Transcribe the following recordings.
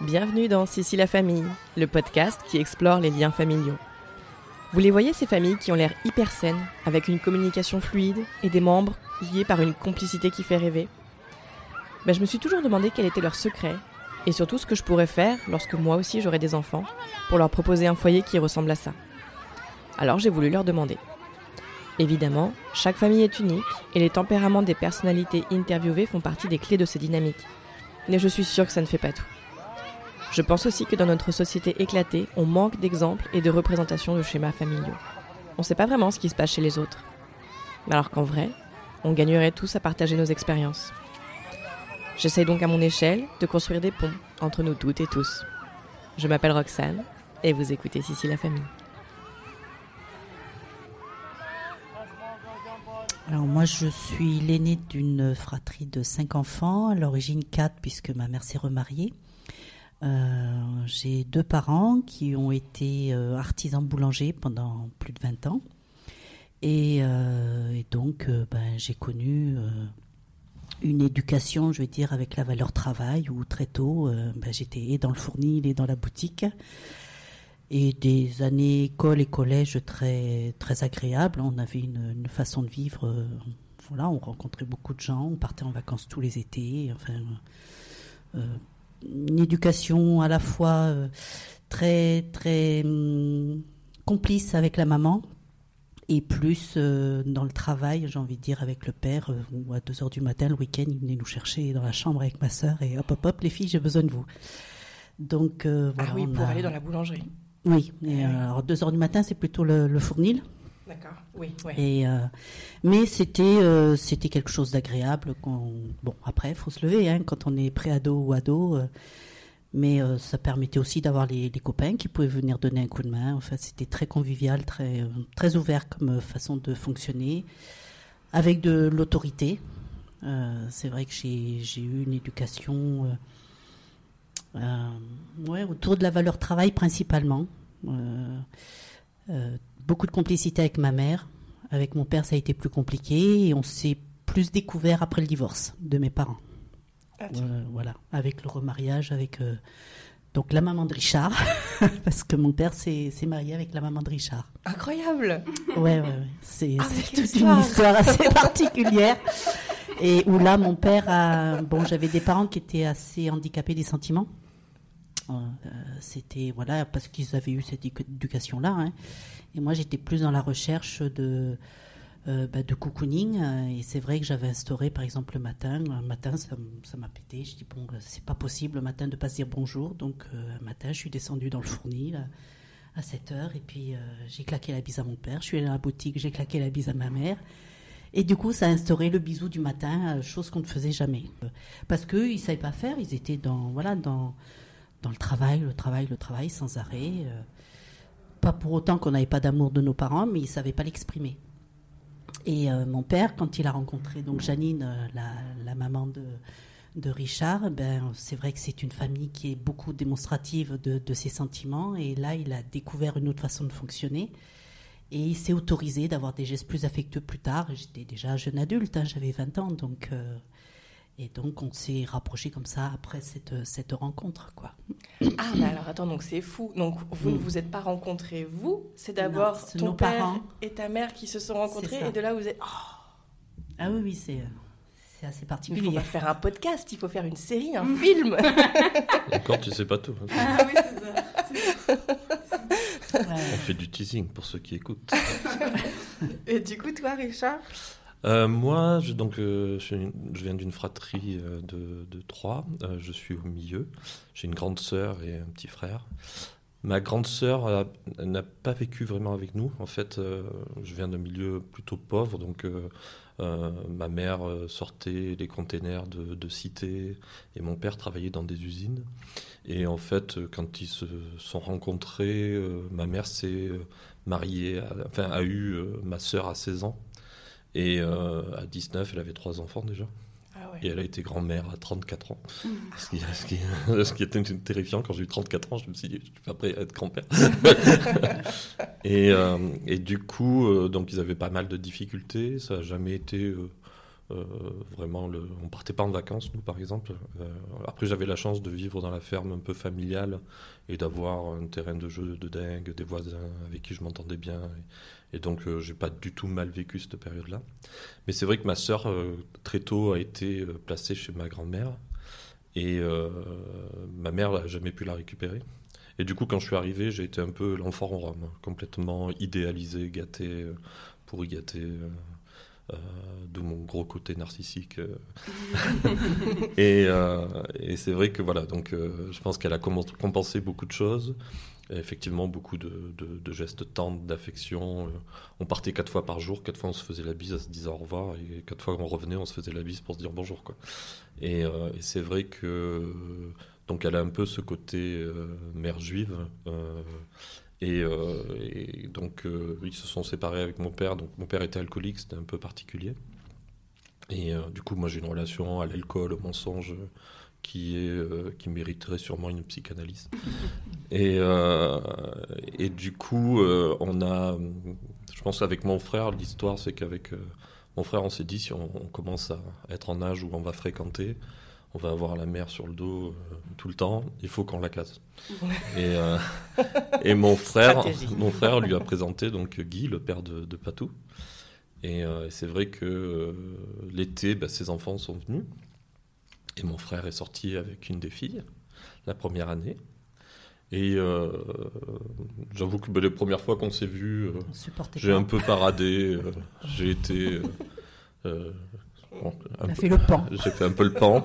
Bienvenue dans Sissi la famille, le podcast qui explore les liens familiaux. Vous les voyez ces familles qui ont l'air hyper saines, avec une communication fluide et des membres liés par une complicité qui fait rêver ben, Je me suis toujours demandé quel était leur secret et surtout ce que je pourrais faire lorsque moi aussi j'aurais des enfants pour leur proposer un foyer qui ressemble à ça. Alors j'ai voulu leur demander. Évidemment, chaque famille est unique et les tempéraments des personnalités interviewées font partie des clés de ces dynamiques. Mais je suis sûre que ça ne fait pas tout. Je pense aussi que dans notre société éclatée, on manque d'exemples et de représentations de schémas familiaux. On ne sait pas vraiment ce qui se passe chez les autres. Alors qu'en vrai, on gagnerait tous à partager nos expériences. J'essaye donc à mon échelle de construire des ponts entre nous toutes et tous. Je m'appelle Roxane et vous écoutez Sissi la famille. Alors moi, je suis l'aînée d'une fratrie de cinq enfants, à l'origine quatre puisque ma mère s'est remariée. Euh, j'ai deux parents qui ont été euh, artisans boulangers pendant plus de 20 ans. Et, euh, donc, ben, j'ai connu une éducation, je veux dire, avec la valeur travail, où très tôt, ben, j'étais dans le fournil et dans la boutique et des années école et collège très très agréables. On avait une, façon de vivre. Voilà, on rencontrait beaucoup de gens, on partait en vacances tous les étés. Enfin, une éducation à la fois euh, très très hum, complice avec la maman et plus dans le travail, j'ai envie de dire, avec le père, où à 2 heures du matin, le week-end, il venait nous chercher dans la chambre avec ma sœur et hop, hop, hop, les filles, j'ai besoin de vous. Donc, voilà, ah oui, pour aller dans la boulangerie. Oui, et, euh, alors 2 heures du matin, c'est plutôt le, fournil. D'accord, oui. Euh, mais c'était euh, c'était quelque chose d'agréable. Bon, après, il faut se lever hein, quand on est pré-ado ou ado. mais ça permettait aussi d'avoir les, copains qui pouvaient venir donner un coup de main. Enfin, c'était très convivial, très, très ouvert comme façon de fonctionner, avec de l'autorité. c'est vrai que j'ai eu une éducation euh, ouais, autour de la valeur travail principalement. Euh, euh, beaucoup de complicité avec ma mère. Avec mon père, ça a été plus compliqué et on s'est plus découvert après le divorce de mes parents. Ah, voilà, avec le remariage, avec donc la maman de Richard, parce que mon père s'est marié avec la maman de Richard. Incroyable Ouais, ouais, ouais. C'est ah, toute une histoire assez particulière. Et où là, mon père a. Bon, j'avais des parents qui étaient assez handicapés des sentiments. Euh, c'était voilà parce qu'ils avaient eu cette éducation-là. Hein. Et moi, j'étais plus dans la recherche de euh, bah, de cocooning. Et c'est vrai que j'avais instauré, par exemple, le matin. Un matin, ça m'a pété. Je dis bon, c'est pas possible le matin de pas dire bonjour. Donc, euh, un matin, je suis descendue dans le fournil à 7 heures et puis j'ai claqué la bise à mon père. Je suis allée dans la boutique, j'ai claqué la bise à ma mère. Et du coup, ça a instauré le bisou du matin, chose qu'on ne faisait jamais. Parce qu'eux, ils ne savaient pas faire, ils étaient dans, voilà, dans, dans le travail, le travail, le travail sans arrêt. Euh, pas pour autant qu'on n'avait pas d'amour de nos parents, mais ils ne savaient pas l'exprimer. Et euh, mon père, quand il a rencontré donc Janine, euh, la, maman de, Richard, ben, c'est vrai que c'est une famille qui est beaucoup démonstrative de, de, ses sentiments. Et là, il a découvert une autre façon de fonctionner. Et il s'est autorisé d'avoir des gestes plus affectueux plus tard. J'étais déjà jeune adulte, hein, j'avais 20 ans, donc et donc, on s'est rapproché comme ça après cette, cette rencontre, quoi. Ah, mais alors attends, donc c'est fou. Donc, vous ne vous êtes pas rencontrés, vous C'est d'abord ton père parents. et ta mère qui se sont rencontrés, et de là, vous êtes... Oh. ah oui, oui, c'est... C'est assez particulier. Il faut pas faire un podcast, il faut faire une série, un film. Encore, tu sais pas tout. Hein. Ah oui, c'est ça. On fait du teasing pour ceux qui écoutent. Et du coup, toi, Richard? Euh, moi, je, donc, euh, je, viens d'une fratrie euh, de, trois. je suis au milieu. J'ai une grande sœur et un petit frère. Ma grande sœur n'a pas vécu vraiment avec nous. En fait, je viens d'un milieu plutôt pauvre, donc ma mère sortait les containers de, de, cité et mon père travaillait dans des usines. Et en fait, quand ils se sont rencontrés, ma mère s'est mariée, enfin a eu ma sœur à 16 ans. Et euh, à 19, elle avait trois enfants déjà. Ah et elle a été grand-mère à 34 ans. Mmh. Ce, qui, ce, qui, ce, qui, était terrifiant quand j'ai eu 34 ans, je me suis dit, je suis pas prêt à être grand-père. et, euh, et, du coup, euh, donc ils avaient pas mal de difficultés. Ça n'a jamais été Euh, vraiment, le, on partait pas en vacances, nous, par exemple. Euh, après, j'avais la chance de vivre dans la ferme un peu familiale et d'avoir un terrain de jeu de dingue, des voisins avec qui je m'entendais bien. Et, donc, euh, j'ai pas du tout mal vécu cette période-là. Mais c'est vrai que ma sœur, euh, très tôt, a été euh, placée chez ma grand-mère. Et euh, ma mère n'a jamais pu la récupérer. Et du coup, quand je suis arrivé, j'ai été un peu l'enfant en Rome, complètement idéalisé, gâté, euh, pourri gâté. Euh, de mon gros côté narcissique. euh. et euh, et c'est vrai que voilà, donc euh, je pense qu'elle a compensé beaucoup de choses. Et effectivement, beaucoup de, de- de gestes tendres, d'affection. On partait quatre fois par jour, quatre fois on se faisait la bise, on se disait au revoir, et quatre fois on revenait, on se faisait la bise pour se dire bonjour. Quoi. Et, et c'est vrai que donc elle a un peu ce côté mère juive. Euh, et, euh, et donc, euh, ils se sont séparés avec mon père. Donc, mon père était alcoolique, c'était un peu particulier. Et euh, du coup, moi, j'ai une relation à l'alcool, au mensonge, qui, est, qui mériterait sûrement une psychanalyse. et, et du coup, on a. Je pense avec mon frère, l'histoire, c'est qu'avec mon frère, on s'est dit si on, on commence à être en âge où on va fréquenter, on va avoir la mer sur le dos euh, tout le temps, il faut qu'on la casse. et, euh, et mon frère, mon frère lui a présenté donc Guy, le père de, de Patou. Et euh, c'est vrai que l'été, bah, ses enfants sont venus. Et mon frère est sorti avec une des filles, la première année. Et euh, j'avoue que bah, les premières fois qu'on s'est vus, euh, j'ai un peu paradé. euh, j'ai été. Bon, On a peu- fait le pan. j'ai fait un peu le pan.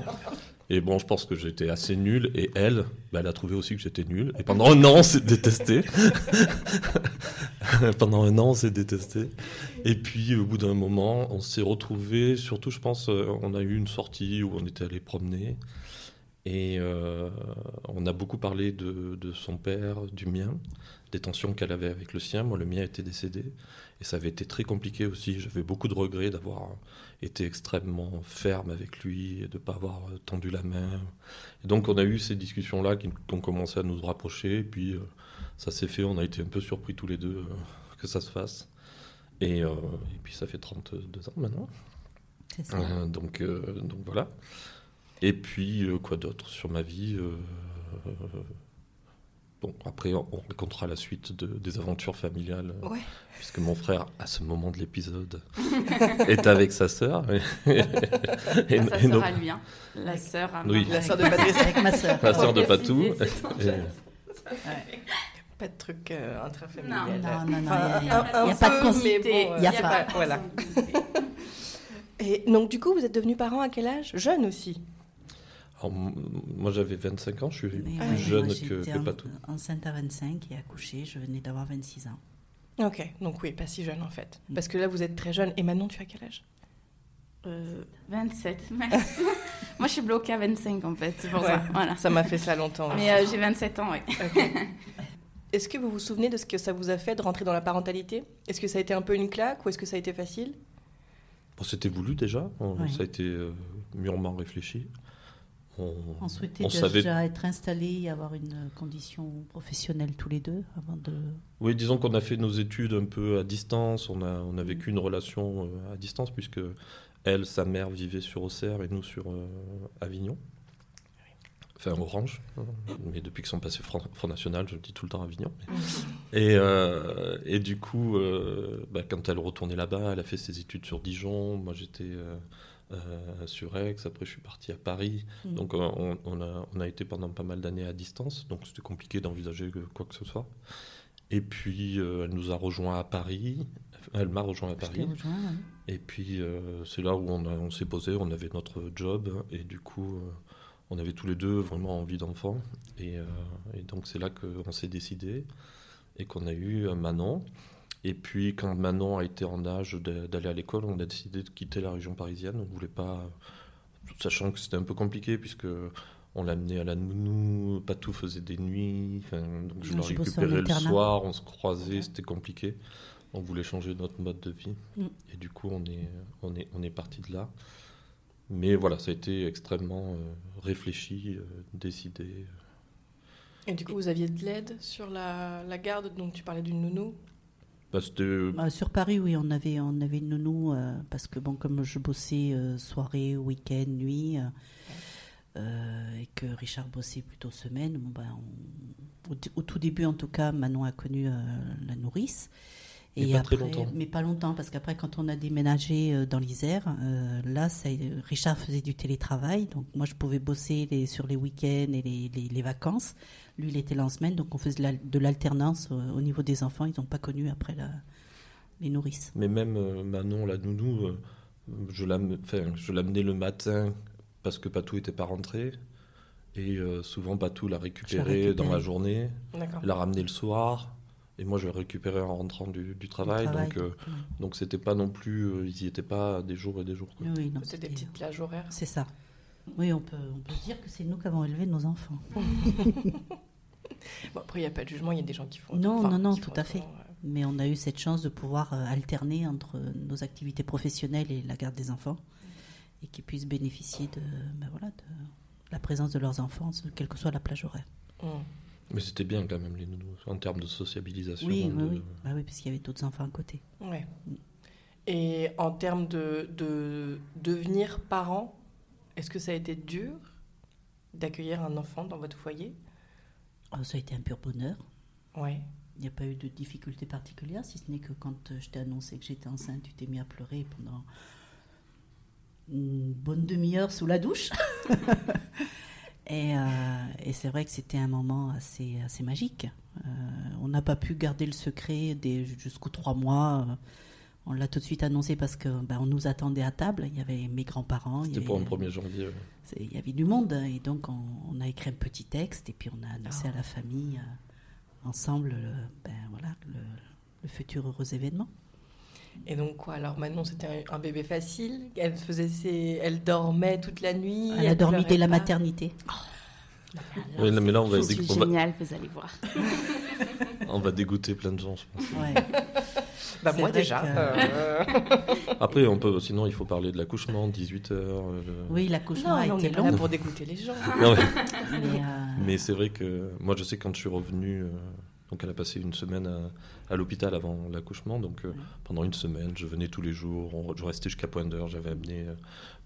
Et bon, je pense que j'étais assez nul. Et elle, bah, elle a trouvé aussi que j'étais nul. Et pendant un an, on s'est détesté. pendant un an, on s'est détesté. Et puis, au bout d'un moment, on s'est retrouvés. Surtout, je pense, euh, on a eu une sortie où on était allé promener. Et euh, on a beaucoup parlé de, de son père, du mien, des tensions qu'elle avait avec le sien. Moi, le mien était décédé. Et ça avait été très compliqué aussi. J'avais beaucoup de regrets d'avoir été extrêmement ferme avec lui et de ne pas avoir euh, tendu la main. Et donc on a eu ces discussions-là qui, qui ont commencé à nous rapprocher. Et puis euh, ça s'est fait, on a été un peu surpris tous les deux euh, que ça se fasse. Et, et puis ça fait 32 ans maintenant. C'est ça. Donc, donc voilà. Et puis quoi d'autre sur ma vie Bon, après, on on racontera la suite de- des aventures familiales, euh, Ouais. puisque mon frère, à ce moment de l'épisode, est avec sa sœur. Et, et- sa sœur nos- à lui, hein. La sœur à Oui. La sœur de Patrice. Avec ma sœur. la sœur de Patou. Pas de truc euh, intrafamilial. Non, non, non, Enfin, il y a- pas de bon, Il euh, y a pas. Voilà. Et donc, du coup, vous êtes devenus parents à quel âge? Jeune aussi. Alors, moi, j'avais 25 ans, je suis Mais plus ouais, jeune moi, que, que en- Patou. enceinte à 25 et accouchée, je venais d'avoir 26 ans. Ok, donc oui, pas si jeune en fait. Parce que là, vous êtes très jeune. Et Manon, tu as quel âge? Euh, 27, merci. Moi, je suis bloquée à 25 en fait, c'est pour ça. Voilà. Ça m'a fait ça longtemps. Mais euh, j'ai 27 ans, oui. Est-ce que vous vous souvenez de ce que ça vous a fait de rentrer dans la parentalité? Est-ce que ça a été un peu une claque ou est-ce que ça a été facile? Bon, C'était voulu déjà, on- Ouais. ça a été euh, mûrement réfléchi. On, On souhaitait on déjà savait être installés et avoir une condition professionnelle tous les deux avant de. Oui, disons qu'on a fait nos études un peu à distance. On a, on a vécu une relation euh, à distance puisque elle, sa mère vivait sur Auxerre et nous sur euh, Avignon. Enfin, Orange. hein. Mais depuis qu'ils sont passés Front, Front National, je dis tout le temps Avignon. Et, euh, et du coup, euh, bah, quand elle retournait là-bas, elle a fait ses études sur Dijon. Moi, j'étais euh, sur Aix. Après, je suis parti à Paris. Mm. Donc, euh, on, on a, on a été pendant pas mal d'années à distance. Donc, c'était compliqué d'envisager quoi que ce soit. Et puis, euh, elle nous a rejoints à Paris. Elle m'a rejoint à Paris. rejoint, ouais. Et puis, euh, c'est là où on, on s'est posé. On avait notre job. Et du coup, on avait tous les deux vraiment envie d'enfant. Et, et donc, c'est là qu'on s'est décidé. Et qu'on a eu Manon. Et puis, quand Manon a été en âge d'aller à l'école, on a décidé de quitter la région parisienne. On voulait pas, sachant que c'était un peu compliqué puisque on l'amenait à la nounou, pas tout faisait des nuits. Donc je bossé en récupérais le soir, on se croisait, c'était compliqué. On voulait changer notre mode de vie. Mm. Et du coup, on est, on est, on est parti de là. Mais voilà, ça a été extrêmement euh, réfléchi, euh, décidé. Et du coup, vous aviez de l'aide sur la, la garde, donc tu parlais d'une nounou? Bah, sur Paris, oui, on avait, on avait une nounou, euh, parce que bon, comme je bossais euh, soirée, week-end, nuit, euh, et que Richard bossait plutôt semaine, bah, on- au, au tout début, en tout cas, Manon a connu la nourrice. Mais pas très longtemps. Mais pas longtemps, parce qu'après, quand on a déménagé euh, dans l'Isère, euh, là, ça, Richard faisait du télétravail, donc moi, je pouvais bosser les, sur les week-ends et les, les- les vacances. Lui, il était là en semaine, donc on faisait de l'al- de l'alternance euh, au niveau des enfants. Ils n'ont pas connu après la, les nourrices. Mais même euh, Manon, la nounou, euh, je l'am- enfin, je l'amenais le matin parce que Patou n'était pas rentré. Et euh, souvent, Patou l'a récupéré récupéré. dans la journée, D'accord. l'a ramené le soir. Et moi, je le récupérais en rentrant du, du travail. travail. Donc, euh, donc c'était pas non plus. euh, ils n'y étaient pas des jours et des jours. quoi. Oui, oui, non, C'est des petites plages horaires. C'est ça. Oui, on peut, on peut dire que c'est nous qui avons élevé nos enfants. Bon, après, il n'y a pas de jugement, il y a des gens qui font. Non, enfin, non, non, tout à fait. ouais. Mais on a eu cette chance de pouvoir euh, alterner entre nos activités professionnelles et la garde des enfants. Et qu'ils puissent bénéficier de, ben voilà, de la présence de leurs enfants, quelle que soit la plage horaire. Mm. Mais c'était bien quand même, les nounous, en termes de sociabilisation. Oui, oui, de- oui. Bah oui, parce qu'il y avait d'autres enfants à côté. Ouais. Et en termes de, de devenir parent, est-ce que ça a été dur d'accueillir un enfant dans votre foyer? Oh, ça a été un pur bonheur. Ouais. Il n'y a pas eu de difficultés particulières, si ce n'est que quand euh, je t'ai annoncé que j'étais enceinte, tu t'es mis à pleurer pendant une bonne demi-heure sous la douche. et euh, et c'est vrai que c'était un moment assez, assez magique. Euh, on n'a pas pu garder le secret jusqu'aux trois mois. Euh, On l'a tout de suite annoncé parce que ben, on nous attendait à table. Il y avait mes grands-parents. C'était pour un avait- 1er janvier. Il y avait du monde et donc on, on a écrit un petit texte et puis on a annoncé à la famille euh, ensemble le, ben, voilà, le, le futur heureux événement. Et donc quoi Alors Manon, c'était un, bébé facile. Elle faisait ses, elle dormait toute la nuit. Elle a dormi dès la pas. maternité. Ouais, mais là, on va, Je suis dé- on va- géniale, vous allez voir. on va dégoûter plein de gens, je pense. Ouais. Bah moi déjà. que- euh, Après, on peut, sinon, il faut parler de l'accouchement, 18 heures. euh, Oui, l'accouchement Non, a non, on été n'est pas là long. pour dégoûter les gens. non, mais- Mais, euh, Mais c'est vrai que moi, je sais quand je suis revenu, euh, donc elle a passé une semaine à, à l'hôpital avant l'accouchement, donc euh, pendant une semaine, je venais tous les jours, on- je restais jusqu'à point d'heure, j'avais amené euh,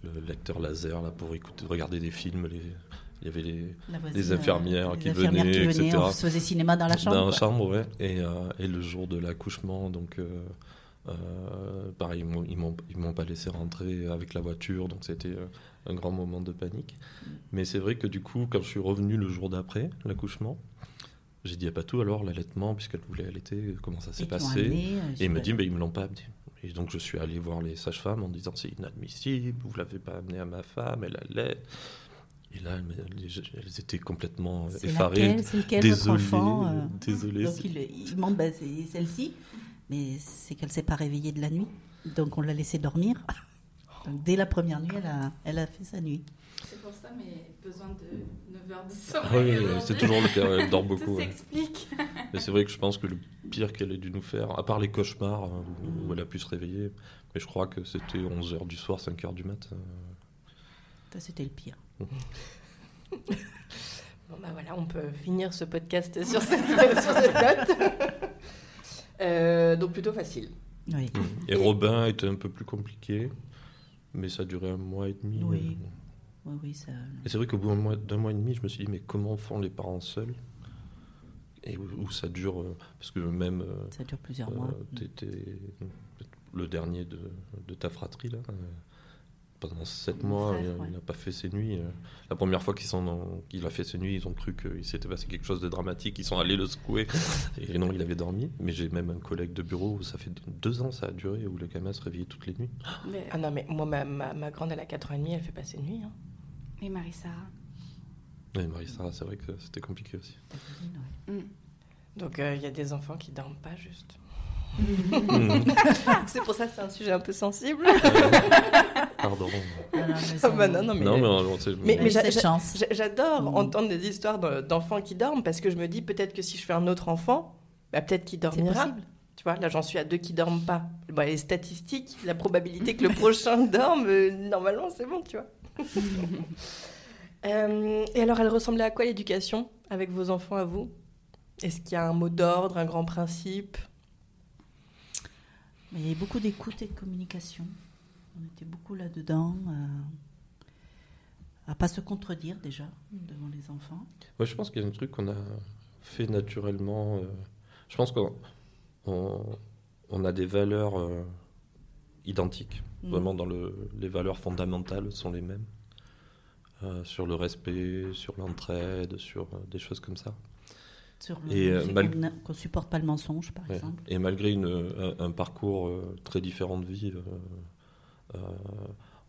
le lecteur laser là pour écouter, regarder des films, les, il y avait les voisine, les infirmières euh, qui infirmières venaient, etc. On se faisait cinéma dans la chambre. dans la chambre, ouais, et, euh, et le jour de l'accouchement, donc euh, euh, pareil, ils m'ont- ils m'ont pas laissé rentrer avec la voiture, donc c'était euh, un grand moment de panique. Mais c'est vrai que du coup, quand je suis revenu le jour d'après l'accouchement, j'ai dit à Patou alors l'allaitement, puisqu'elle voulait allaiter, comment ça s'est passé amené, euh, Et j'ai il me dit, mais ils me l'ont pas amené. Et donc je suis allé voir les sages-femmes en disant c'est inadmissible, vous l'avez pas amené à ma femme, elle allait. Et là, elles étaient complètement C'est effarées. laquelle, c'est lequel, votre Désolé, enfant euh, désolé. Donc il, il demande, bah, c'est celle-ci, mais c'est qu'elle s'est pas réveillée de la nuit, donc on l'a laissée dormir. Donc dès la première nuit, elle a, elle a fait sa nuit. C'est pour ça, mais besoin de 9 heures de Ah sommeil. oui, c'est toujours le cas, elle dort beaucoup. Ouais. s'explique. Mais c'est vrai que je pense que le pire qu'elle ait dû nous faire, à part les cauchemars euh, où, où elle a pu se réveiller, mais je crois que c'était 11h du soir, 5h du mat. euh. Ça, c'était le pire. Bon bah voilà, on peut finir ce podcast sur cette, sur cette note. Euh, donc plutôt facile. Oui. Et Robin était un peu plus compliqué, mais ça a duré un mois et demi. Oui. Euh. Oui, oui, ça. Et c'est vrai qu'au bout d'un mois, et demi, je me suis dit, mais comment font les parents seuls? Et où, où ça dure, euh, parce que même euh, Ça dure plusieurs euh, mois. t'étais le dernier de, de ta fratrie, là. euh, pendant sept mois, frère, il- ouais. n'a pas fait ses nuits. euh. La première fois qu'il a fait ses nuits, ils ont cru qu'il s'était passé quelque chose de dramatique. Ils sont allés le secouer. Et non, il avait dormi. Mais j'ai même un collègue de bureau où ça fait deux ans ça a duré, où le gamin se réveillait toutes les nuits. Mais, Ah non mais moi ma, ma, ma grande elle a 4 ans et demi, elle fait passer nuit. Hein. Mais Marissa, Et Marie-Sarah, c'est vrai que c'était compliqué aussi. Ta cousine, ouais. hmm, Donc euh, il y a des enfants qui dorment pas juste. Mhm. c'est pour ça que c'est un sujet un peu sensible. Pardon. Voilà, mais Ah bah non, non, mais, j'adore entendre des histoires de- d'enfants qui dorment parce que je me dis peut-être que si je fais un autre enfant, bah, peut-être qu'il C'est dormira. possible. Tu vois, là j'en suis à deux qui dorment pas. Bon, les statistiques, la probabilité que le prochain dorme, euh, normalement c'est bon, tu vois. Euh, et alors, elle ressemblait à quoi l'éducation avec vos enfants à vous? Est-ce qu'il y a un mot d'ordre, un grand principe? Il y avait beaucoup d'écoute et de communication. On était beaucoup là-dedans, à, à pas se contredire déjà devant les enfants. Ouais, je pense qu'il y a un truc qu'on a fait naturellement. euh, je pense qu'on on, on a des valeurs euh, identiques. Mm. Vraiment, dans le, les valeurs fondamentales sont les mêmes. Euh, sur le respect, sur l'entraide, sur euh, des choses comme ça. Sur le Et, euh, mal- qu'on a- qu'on supporte pas le mensonge, par Ouais. exemple. Et malgré une, un, un parcours très différent de vie, euh,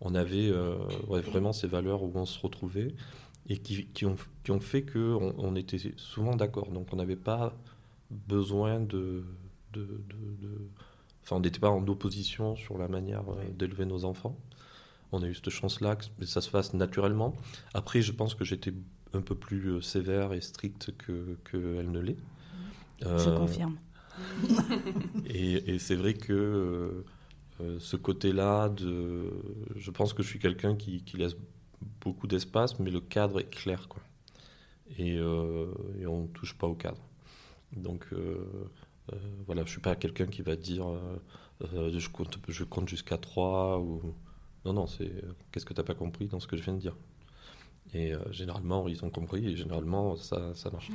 on avait ouais, vraiment ces valeurs où on se retrouvait et qui, qui ont, qui ont fait qu'on on était souvent d'accord. Donc on n'avait pas besoin de... de, de- de- Enfin, on n'était pas en opposition sur la manière euh, d'élever nos enfants. On a eu cette chance-là que ça se fasse naturellement. Après, je pense que j'étais un peu plus euh, sévère et stricte que qu'elle ne l'est. Je Euh, confirme. et, et c'est vrai que euh, ce côté-là, de, je pense que je suis quelqu'un qui, qui laisse beaucoup d'espace, mais le cadre est clair. Quoi. Et, euh, et on ne touche pas au cadre. Donc voilà, je suis pas quelqu'un qui va dire euh, euh, je compte, jusqu'à 3 ou... Non, non, c'est euh, qu'est-ce que tu n'as pas compris dans ce que je viens de dire? Et euh, généralement, ils ont compris et généralement, ça, ça marche.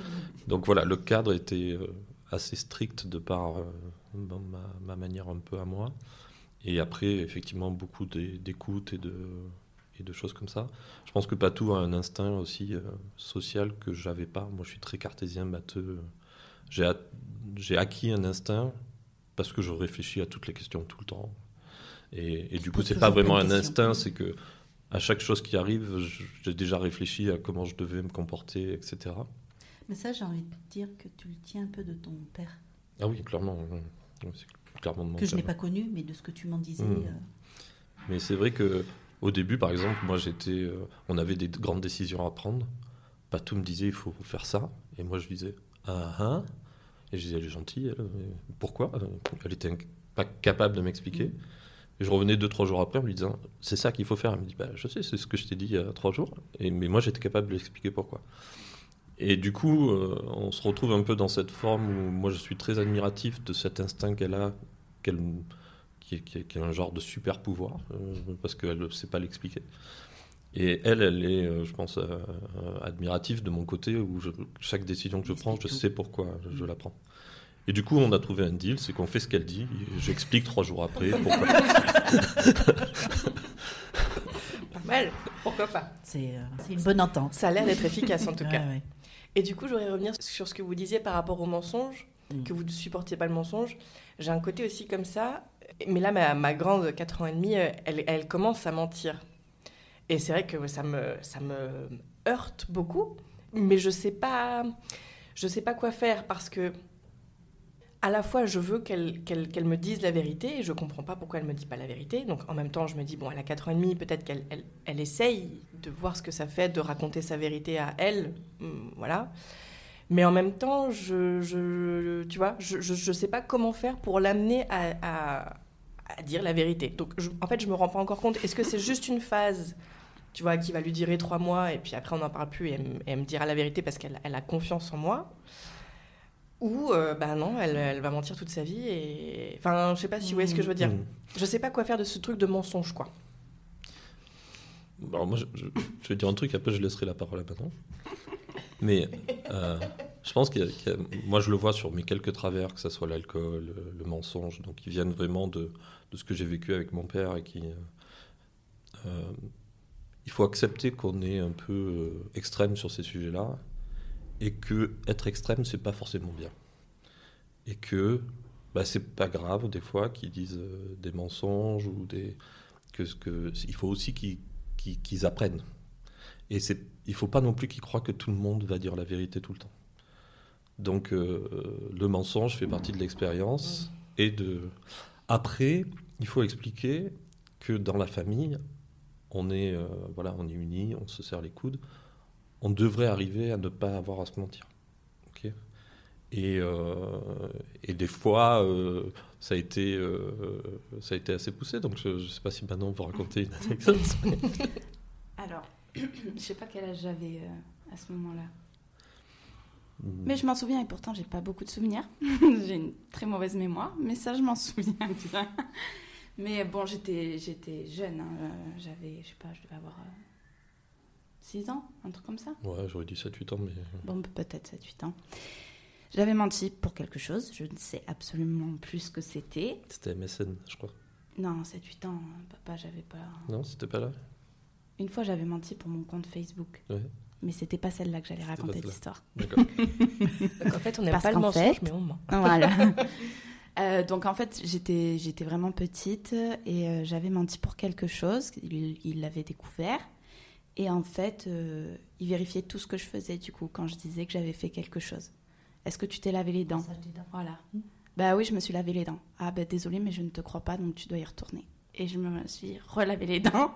Donc voilà, le cadre était euh, assez strict de par euh, ma, ma manière un peu à moi. Et après, effectivement, beaucoup d'é- d'écoute et de, et de choses comme ça. Je pense que Patou a un instinct aussi euh, social que j'avais pas. Moi, je suis très cartésien, matheux. J'ai j'ai acquis un instinct parce que je réfléchis à toutes les questions tout le temps. Et, du coup, c'est pas vraiment un instinct, c'est que à chaque chose qui arrive, j'ai déjà réfléchi à comment je devais me comporter, etc. Mais ça, j'ai envie de dire que tu le tiens un peu de ton père, Ah oui, clairement. clairement de mon que je n'ai pas connu, mais de ce que tu m'en disais. Mm. euh, Mais c'est vrai que au début, par exemple, moi j'étais, euh, on avait des grandes décisions à prendre. Patou me disait il faut faire ça, et moi je disais ah ah, et je disais elle est gentille, elle, pourquoi Elle était pas capable de m'expliquer. Et je revenais deux trois jours après en lui disant c'est ça qu'il faut faire. Elle me dit bah je sais, c'est ce que je t'ai dit il y a trois jours, et mais moi j'étais capable de lui expliquer pourquoi. Et du coup, euh, on se retrouve un peu dans cette forme où moi je suis très admiratif de cet instinct qu'elle a, qu'elle qui est, qui est- qui est un genre de super pouvoir, euh, parce qu'elle ne sait pas l'expliquer. Et elle, elle est, euh, je pense, euh, admirative de mon côté, où je- chaque décision que je prends, je tout. sais pourquoi je, je la prends. Et du coup, on a trouvé un deal, c'est qu'on fait ce qu'elle dit, et j'explique trois jours après pourquoi. Pas mal, pourquoi pas? C'est euh, une bonne entente. Ça a l'air d'être efficace en tout cas. ouais. Et du coup, je voudrais revenir sur ce que vous disiez par rapport au mensonge, Mm. que vous ne supportiez pas le mensonge. J'ai un côté aussi comme ça, mais là, ma, ma grande, 4 ans et demi, euh, elle, elle commence à mentir. Et c'est vrai que ça me, ça me heurte beaucoup, mais je sais pas, je sais pas quoi faire parce que à la fois je veux qu'elle me dise la vérité et je comprends pas pourquoi elle me dit pas la vérité. Donc en même temps, je me dis bon, elle a 4 ans et demi, peut-être qu'elle elle, elle essaye de voir ce que ça fait de raconter sa vérité à elle, Hum, voilà. Mais en même temps, je, je, je, je sais pas comment faire pour l'amener à, à, à dire la vérité. Donc je- en fait, je me rends pas encore compte. Est-ce que c'est juste une phase tu vois, qui va lui durer trois mois et puis après on n'en parle plus et elle, me- elle me dira la vérité parce qu'elle elle a confiance en moi? Ou, euh, bah non, elle, elle va mentir toute sa vie et... Enfin, je sais pas si vous voyez ce que je veux dire. Mm. Je sais pas quoi faire de ce truc de mensonge, quoi. Alors moi, je, je- je vais dire un truc, après je laisserai la parole à Manon. Mais euh, je pense qu'il a- moi je le vois sur mes quelques travers, que ce soit l'alcool, le, mensonge, donc qui viennent vraiment de, de ce que j'ai vécu avec mon père et qui... euh, euh, il faut accepter qu'on est un peu euh, extrême sur ces sujets-là et que être extrême, c'est pas forcément bien. Et que bah, c'est pas grave des fois qu'ils disent des mensonges ou des... Que, que, il faut aussi qu'ils qu'ils apprennent. Et c'est, il faut pas non plus qu'ils croient que tout le monde va dire la vérité tout le temps. Donc euh, le mensonge fait partie de l'expérience et de. Après, il faut expliquer que dans la famille, on est euh, voilà, on est unis, on se serre les coudes. On devrait arriver à ne pas avoir à se mentir. Ok? Et, euh, et des fois, ça, a été, ça a été assez poussé. Donc je ne sais pas si maintenant on peut raconter une anecdote. Alors, je sais pas quel âge j'avais à ce moment-là. Mais je m'en souviens et pourtant j'ai pas beaucoup de souvenirs. j'ai une très mauvaise mémoire, mais ça je m'en souviens bien. mais bon, j'étais j'étais jeune, hein. Euh, j'avais je sais pas, je devais avoir 6 ans, un truc comme ça. Ouais, j'aurais dit 7 8 ans mais Bon, peut-être 7 8 ans. J'avais menti pour quelque chose, je ne sais absolument plus ce que c'était. C'était MSN, je crois. Non, 7 8 ans, papa, j'avais pas Non, c'était pas là. Une fois, j'avais menti pour mon compte Facebook. Ouais. Mais c'était pas celle-là que j'allais raconter l'histoire. D'accord. donc en fait, on n'aime pas le mensonge, fait- mais on ment. Voilà. Euh, donc en fait, j'étais j'étais vraiment petite et euh, j'avais menti pour quelque chose. Il l'avait découvert. Et en fait, euh, il vérifiait tout ce que je faisais du coup quand je disais que j'avais fait quelque chose. Est-ce que tu t'es lavé les dents? Dents. Voilà. Bah oui, je me suis lavé les dents. Ah bah désolé, mais je ne te crois pas, donc tu dois y retourner. Et je me suis relavé les dents.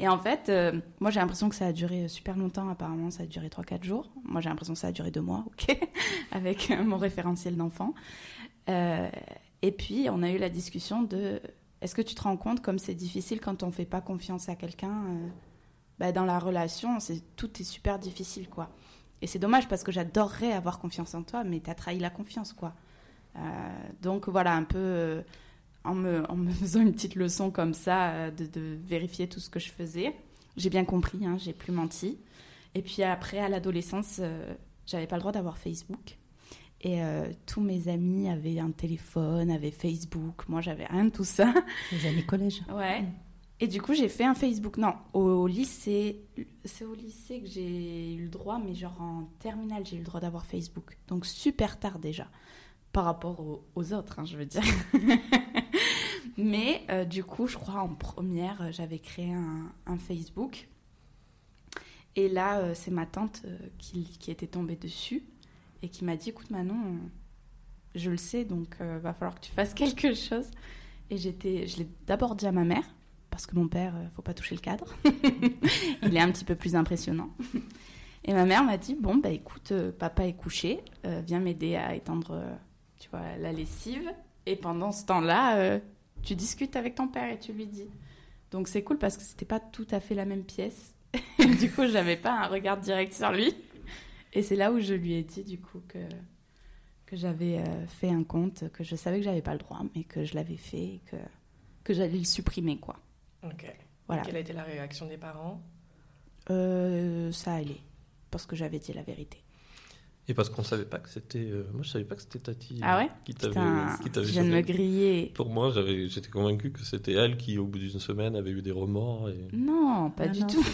Et en fait, euh, moi j'ai l'impression que ça a duré super longtemps. Apparemment, ça a duré 3-4 jours. Moi j'ai l'impression que ça a duré 2 mois, ok, avec euh, mon référentiel d'enfant. Euh, et puis on a eu la discussion de est-ce que tu te rends compte comme c'est difficile quand on fait pas confiance à quelqu'un euh, bah, Dans la relation, c'est tout est super difficile, quoi. Et c'est dommage parce que j'adorerais avoir confiance en toi, mais tu as trahi la confiance, quoi. Euh, donc voilà, un peu euh, en, me, en me faisant une petite leçon comme ça, euh, de, de vérifier tout ce que je faisais. J'ai bien compris, hein, j'ai plus menti. Et puis après, à l'adolescence, euh, j'avais pas le droit d'avoir Facebook. Et euh, tous mes amis avaient un téléphone, avaient Facebook. Moi, j'avais rien de tout ça. Les années collège. Ouais. Et du coup, j'ai fait un Facebook. Non, au lycée, c'est au lycée que j'ai eu le droit, mais genre en terminale, j'ai eu le droit d'avoir Facebook. Donc super tard déjà, par rapport aux, autres, hein, je veux dire. mais euh, du coup, je crois en première, euh, j'avais créé un, Facebook. Et là, euh, c'est ma tante qui, qui était tombée dessus et qui m'a dit, écoute Manon, je le sais, donc va falloir que tu fasses quelque chose. Et j'étais, je l'ai d'abord dit à ma mère, parce que mon père, faut pas toucher le cadre. Il est un petit peu plus impressionnant. Et ma mère m'a dit, bon, bah écoute, papa est couché, viens m'aider à étendre, tu vois, la lessive. Et pendant ce temps-là, euh, tu discutes avec ton père et tu lui dis. Donc c'est cool parce que c'était pas tout à fait la même pièce. du coup, j'avais pas un regard direct sur lui. Et c'est là où je lui ai dit, du coup, que, que j'avais euh, fait un compte, que je savais que j'avais pas le droit, mais que je l'avais fait et que, que j'allais le supprimer, quoi. Ok. Voilà. Quelle a été la réaction des parents? Euh, ça allait, parce que j'avais dit la vérité. Et parce qu'on savait pas que c'était. euh, moi, je savais pas que c'était Tati Ah ouais qui t'avait. Putain, qui t'avait je viens de me griller. Pour moi, j'avais, j'étais convaincu que c'était elle qui, au bout d'une semaine, avait eu des remords. Et... Non, pas Non, du non, tout.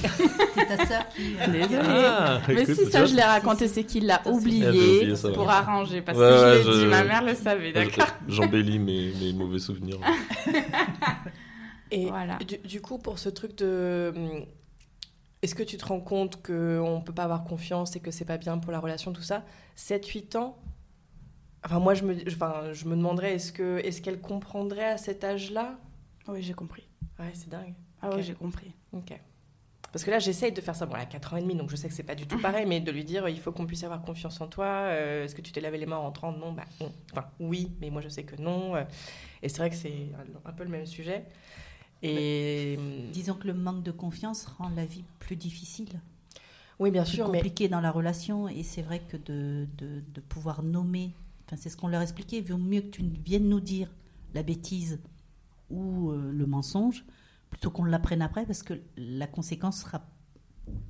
C'est ta sœur qui. euh, Désolée. Ah, Mais écoute, si, ça, je l'ai raconté, c'est qu'il l'a oublié, ça pour arranger. Parce Ouais, que je l'ai je- dit, ma mère le savait, d'accord J'embellis mes, mes mauvais souvenirs. Et Voilà. du, du coup, pour ce truc de. Est-ce que tu te rends compte qu'on ne peut pas avoir confiance et que c'est pas bien pour la relation, tout ça? 7-8 ans? Enfin, moi, je me, enfin, je me demanderais, est-ce que est-ce qu'elle comprendrait à cet âge-là? Oui, j'ai compris. Ouais, c'est dingue. Ah Ok. oui, j'ai compris. Ok. Parce que là, j'essaye de faire ça. Bon, elle a 4 ans et demi, donc je sais que c'est pas du tout pareil, mais de lui dire, il faut qu'on puisse avoir confiance en toi. euh, Est-ce que tu t'es lavé les mains en rentrant Non, bah. Enfin, oui, mais moi je sais que non. euh, Et c'est vrai que c'est un peu le même sujet. Et Disons que le manque de confiance rend la vie plus difficile, oui, bien plus sûr, mais compliquée dans la relation. Et c'est vrai que de, de, de pouvoir nommer, enfin, c'est ce qu'on leur expliquait, il vaut mieux que tu viennes nous dire la bêtise ou euh, le mensonge, plutôt qu'on l'apprenne après, parce que la conséquence sera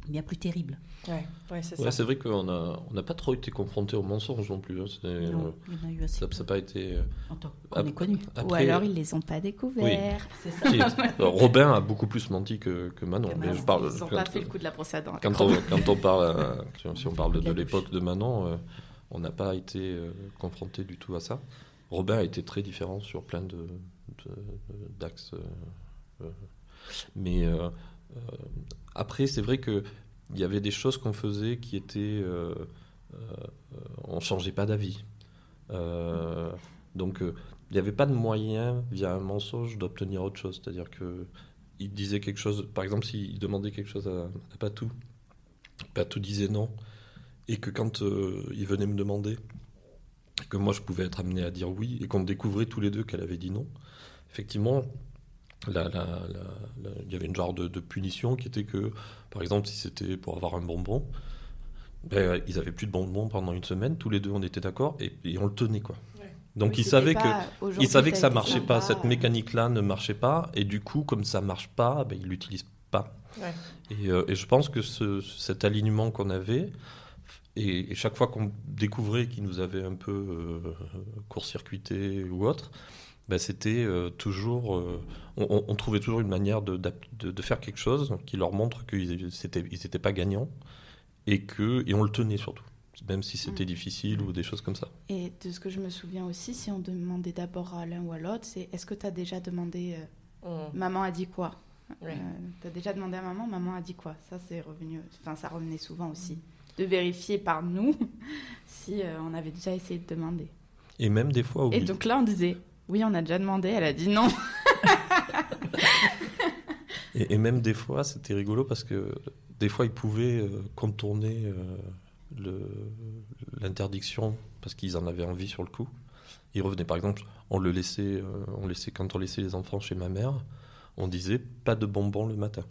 bien plus terrible. ouais, ouais, c'est Ouais, ça. c'est vrai qu'on n'a on n'a pas trop été confronté au mensonge non plus. hein. C'est- Non, il y en a eu assez ça n'a pas été. euh, en tant qu'on est connu. Ou alors, ils les ont pas découverts. C'est ça. euh, Robin a beaucoup plus menti que, que Manon. Que mais Manon. je parle, Ils ont quand, pas fait le coup de la brosse à dents. quand on, quand on parle, euh, si on parle de, l'époque de Manon, euh, on n'a pas été euh, confronté du tout à ça. Robin a été très différent sur plein de de- d'axes. euh, euh, mais euh, euh, après, c'est vrai que il y avait des choses qu'on faisait qui étaient, euh, euh, on changeait pas d'avis. Euh, donc, il n'y avait pas de moyen via un mensonge d'obtenir autre chose. C'est-à-dire que il disait quelque chose, par exemple, s'il demandait quelque chose à, Patou, Patou disait non, et que quand il venait me demander, que moi je pouvais être amené à dire oui, et qu'on découvrait tous les deux qu'elle avait dit non, effectivement, la- la- la- la- il y avait une genre de, de punition qui était que, par exemple, si c'était pour avoir un bonbon, ben, ils avaient plus de bonbons pendant une semaine, tous les deux on était d'accord et, et on le tenait quoi. Ouais. Donc ils savaient que ils savaient que ça marchait pas, cette euh, mécanique-là ne marchait pas et du coup comme ça marche pas, ben, ils l'utilisent pas. Ouais. Et, euh, et je pense que ce- cet alignement qu'on avait et, et chaque fois qu'on découvrait qu'ils nous avaient un peu euh, court-circuité ou autre, ben, c'était euh, toujours euh, on, trouvait toujours une manière de, d'ap- de- de faire quelque chose qui leur montre qu'ils n'étaient ils étaient pas gagnants et que et on le tenait surtout même si c'était Mm. difficile ou des choses comme ça. Et de ce que je me souviens aussi, si on demandait d'abord à l'un ou à l'autre, c'est est-ce que tu as déjà demandé euh, Mm. maman a dit quoi? Ouais. tu as déjà demandé à maman, maman a dit quoi? Ça, c'est revenu, enfin, ça revenait souvent aussi. De vérifier par nous si euh, on avait déjà essayé de demander. Et même des fois, Et oui. donc là, on disait oui, on a déjà demandé. Elle a dit non. Et, même des fois, c'était rigolo parce que des fois, ils pouvaient euh, contourner euh, l'interdiction parce qu'ils en avaient envie sur le coup. Ils revenaient, par exemple, on le laissait, euh, on laissait, quand on laissait les enfants chez ma mère, on disait pas de bonbons le matin.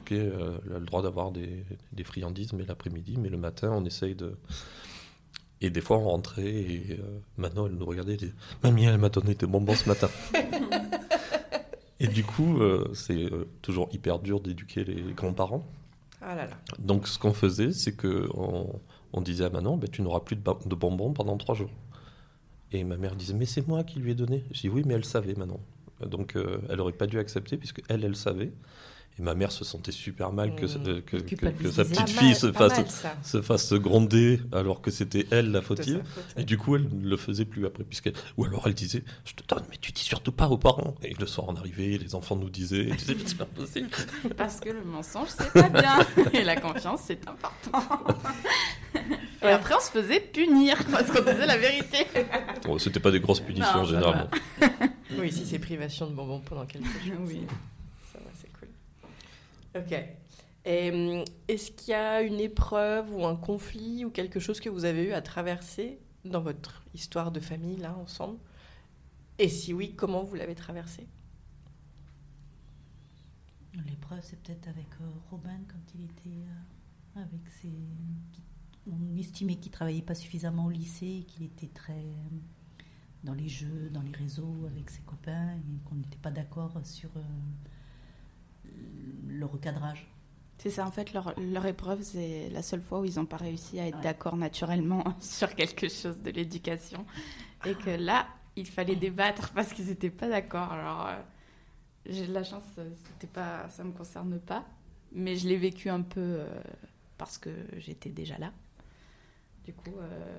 Ok, elle a le droit d'avoir des, des friandises, mais l'après-midi, mais le matin, on essaye de. Et des fois, on rentrait et euh, Manon, elle nous regardait et disait Mamie, elle m'a donné des bonbons ce matin. et du coup, euh, c'est euh, toujours hyper dur d'éduquer les grands-parents. Ah là là. Donc, ce qu'on faisait, c'est que on, disait à Manon ben, Tu n'auras plus de, bonbons pendant trois jours. Et ma mère disait Mais c'est moi qui lui ai donné. Je dis Oui, mais elle savait, Manon. Donc, euh, elle aurait pas dû accepter, puisque elle, elle savait. Et ma mère se sentait super mal que, Mmh. euh, que, que- que Culpabilisée. sa Pas petite mal- fille se fasse, mal, se fasse gronder alors que c'était elle la fautive. Et du coup, elle ne le faisait plus après. Puisque... Ou alors elle disait Je te donne, mais tu dis surtout pas aux parents. Et le soir en arrivée, les enfants nous disaient Mais C'est pas possible. Parce que le mensonge, c'est pas bien. Et la confiance, c'est important. Et Ouais. après, on se faisait punir parce qu'on disait la vérité. Bon, c'était pas des grosses punitions Non, généralement. Oui, si c'est privation de bonbons pendant quelques jours. Oui. Ça va, c'est cool. Ok. Est-ce qu'il y a une épreuve ou un conflit ou quelque chose que vous avez eu à traverser dans votre histoire de famille, là, ensemble? Et si oui, comment vous l'avez traversé? L'épreuve, c'est peut-être avec euh, Robin quand il était euh, avec ses. On estimait qu'il travaillait pas suffisamment au lycée, qu'il était très dans les jeux, dans les réseaux avec ses copains, et qu'on n'était pas d'accord sur euh, le recadrage. C'est ça, en fait, leur, leur épreuve, c'est la seule fois où ils n'ont pas réussi à être Ouais. d'accord naturellement sur quelque chose de l'éducation. Et que là, il fallait débattre parce qu'ils n'étaient pas d'accord. Alors, euh, j'ai de la chance, euh, c'était pas, ça ne me concerne pas. Mais je l'ai vécu un peu euh, parce que j'étais déjà là. Du coup, euh,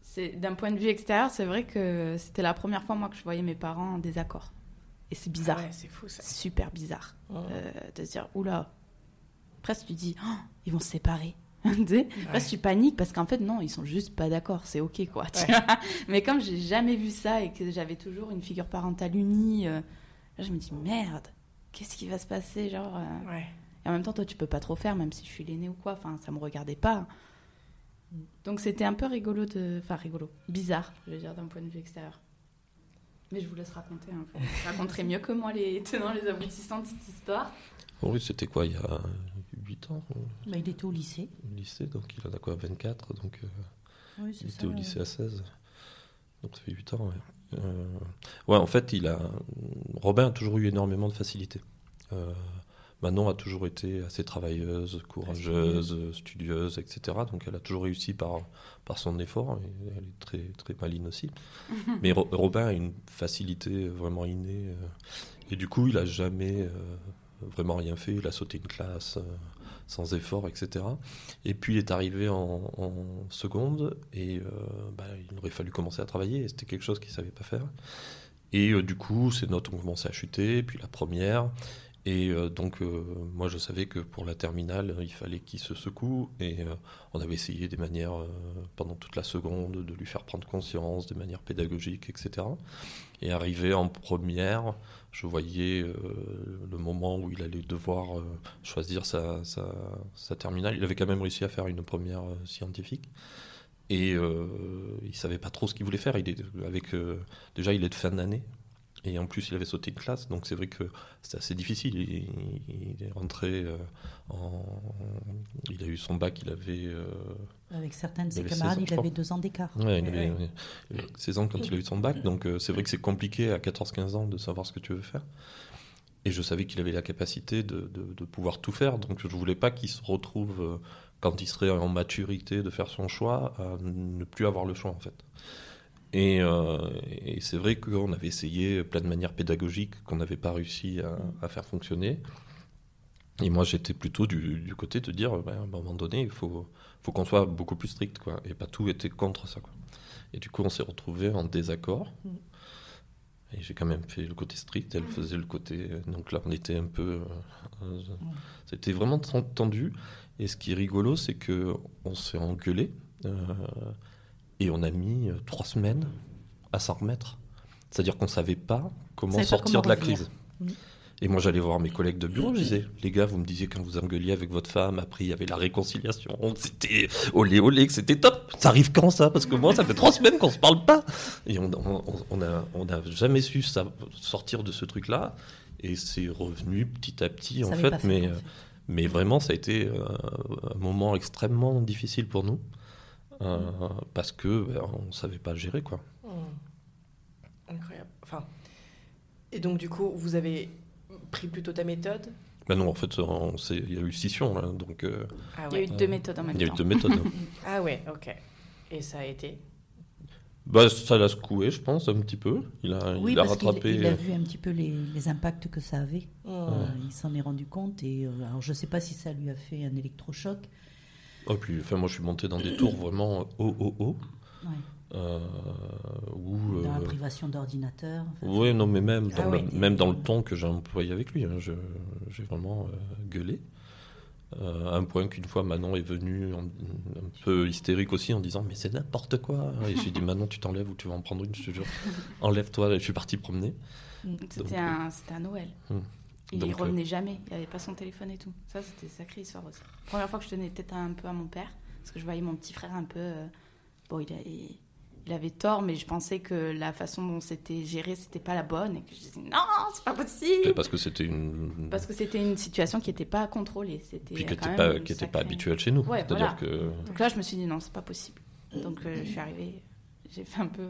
c'est d'un point de vue extérieur, c'est vrai que c'était la première fois, moi, que je voyais mes parents en désaccord. Et c'est bizarre. Ah ouais, c'est fou ça. Super bizarre Mmh. euh, de se dire oula presque tu dis Oh, ils vont se séparer Tu sais? Presque tu paniques parce qu'en fait non ils sont juste pas d'accord c'est ok quoi Ouais. mais comme j'ai jamais vu ça et que j'avais toujours une figure parentale unie euh, là je me dis merde qu'est-ce qui va se passer genre euh? Ouais. et en même temps toi tu peux pas trop faire même si je suis l'aîné ou quoi enfin ça me regardait pas donc c'était un peu rigolo de enfin rigolo bizarre je veux dire d'un point de vue extérieur mais je vous laisse raconter hein. vous raconterez mieux que moi les tenants les aboutissants de cette histoire Oui, c'était quoi, il y a 8 ans Bah, il était au lycée. au lycée, donc il en a quoi, 24, donc euh, Oui, il était au lycée à 16. Donc ça fait 8 ans, ouais. Euh, ouais, en fait, il a... Robin a toujours eu énormément de facilité. Euh, Manon a toujours été assez travailleuse, courageuse, studieuse, etc. Donc elle a toujours réussi par, par son effort, et elle est très, très maline aussi. Mais Ro- Robin a une facilité vraiment innée, euh, et du coup, il a jamais... euh, vraiment rien fait. Il a sauté une classe euh, sans effort, etc. Et puis il est arrivé en, en seconde et euh, bah, il aurait fallu commencer à travailler. et C'était quelque chose qu'il savait pas faire. Et euh, du coup, ses notes ont commencé à chuter. Puis la première. Et euh, donc, euh, moi, je savais que pour la terminale, il fallait qu'il se secoue. Et euh, on avait essayé des manières, euh, pendant toute la seconde, de lui faire prendre conscience, des manières pédagogiques, etc. Et arrivé en première, je voyais euh, le moment où il allait devoir euh, choisir sa, terminale. Il avait quand même réussi à faire une première euh, scientifique. Et euh, il savait pas trop ce qu'il voulait faire. Avec euh, déjà il est de fin d'année et en plus il avait sauté une classe, donc c'est vrai que c'était assez difficile. Il, il est rentré euh, en, il a eu son bac, il avait. euh, Avec certains de ses avait 16 camarades, il avait deux ans d'écart. ouais, il avait, ouais. ouais, il avait 16 ans quand il a eu son bac, donc euh, c'est vrai que c'est compliqué à 14-15 ans de savoir ce que tu veux faire. Et je savais qu'il avait la capacité de, de- de pouvoir tout faire, donc je voulais pas qu'il se retrouve, quand il serait en maturité de faire son choix, à ne plus avoir le choix en fait. Et, euh, et c'est vrai qu'on avait essayé plein de manières pédagogiques qu'on n'avait pas réussi à, faire fonctionner. Et moi, j'étais plutôt du, côté de dire, ben, à un moment donné, il faut, qu'on soit beaucoup plus strict, quoi. Et pas tout était contre ça, quoi. Et du coup, on s'est retrouvés en désaccord. Et j'ai quand même fait le côté strict, elle faisait le côté. Donc là, on était un peu. euh, C'était vraiment ten- tendu. Et ce qui est rigolo, c'est que on s'est engueulé. euh, et on a mis euh, trois semaines à s'en remettre. C'est-à-dire qu'on ne savait pas comment savait pas sortir comment de la revenir. crise. Et moi, j'allais voir mes collègues de bureau, je disais, les gars, vous me disiez quand vous engueuliez avec votre femme, après il y avait la réconciliation, c'était olé olé, que c'était top. Ça arrive quand ça? Parce que moi, ça fait trois semaines qu'on se parle pas. Et on on, on a, on a jamais su ça- sortir de ce truc-là. Et c'est revenu petit à petit, en Ça fait, mais, en euh, fait. mais vraiment, ça a été euh, un moment extrêmement difficile pour nous. Euh, parce que ben, on savait pas gérer, quoi. Hmm. Incroyable. Enfin, et donc, du coup, vous avez pris plutôt ta méthode? Ben non, en fait, il y a eu scission, là, donc euh, Ah Il y a eu deux méthodes en même il y a eu temps. deux méthodes. hein. Ah ouais, ok. Et ça a été? Bah, ça l'a secoué, je pense, un petit peu. Il a, Oui, il a parce qu'il rattrapé. il a vu un petit peu les, les impacts que ça avait. Euh, il s'en est rendu compte. Et, euh, alors, je ne sais pas si ça lui a fait un électrochoc. Oh, puis, enfin, moi, je suis monté dans des tours vraiment haut, haut, haut. Euh, où, Dans la euh, privation d'ordinateur. Enfin, Oui, non, mais même dans, Ah le, oui. même dans le ton que j'ai employé avec lui, hein, je- j'ai vraiment euh, gueulé. Euh, à un point qu'une fois, Manon est venue en- un peu hystérique aussi en disant Mais c'est n'importe quoi. Et j'ai dit Manon, tu t'enlèves ou tu vas en prendre une, je te jure. Enlève-toi. Et je suis parti promener. Donc, C'était un, c'était un Noël. Hmm. Il Donc, euh, revenait jamais. Il avait pas son téléphone et tout. Ça, c'était sacrée histoire aussi. Première fois que je tenais tête un peu à mon père, parce que je voyais mon petit frère un peu. euh, bon, il, a- il- il avait tort, mais je pensais que la façon dont c'était géré, c'était pas la bonne. Et que je disais non, c'est pas possible. parce que c'était une. Parce que c'était une situation qui n'était pas contrôlée. C'était puis qui n'était pas, qui habituelle chez nous. Ouais, C'est-à-dire voilà. que. Donc là, je me suis dit non, c'est pas possible. Donc euh, je suis arrivée, j'ai fait un peu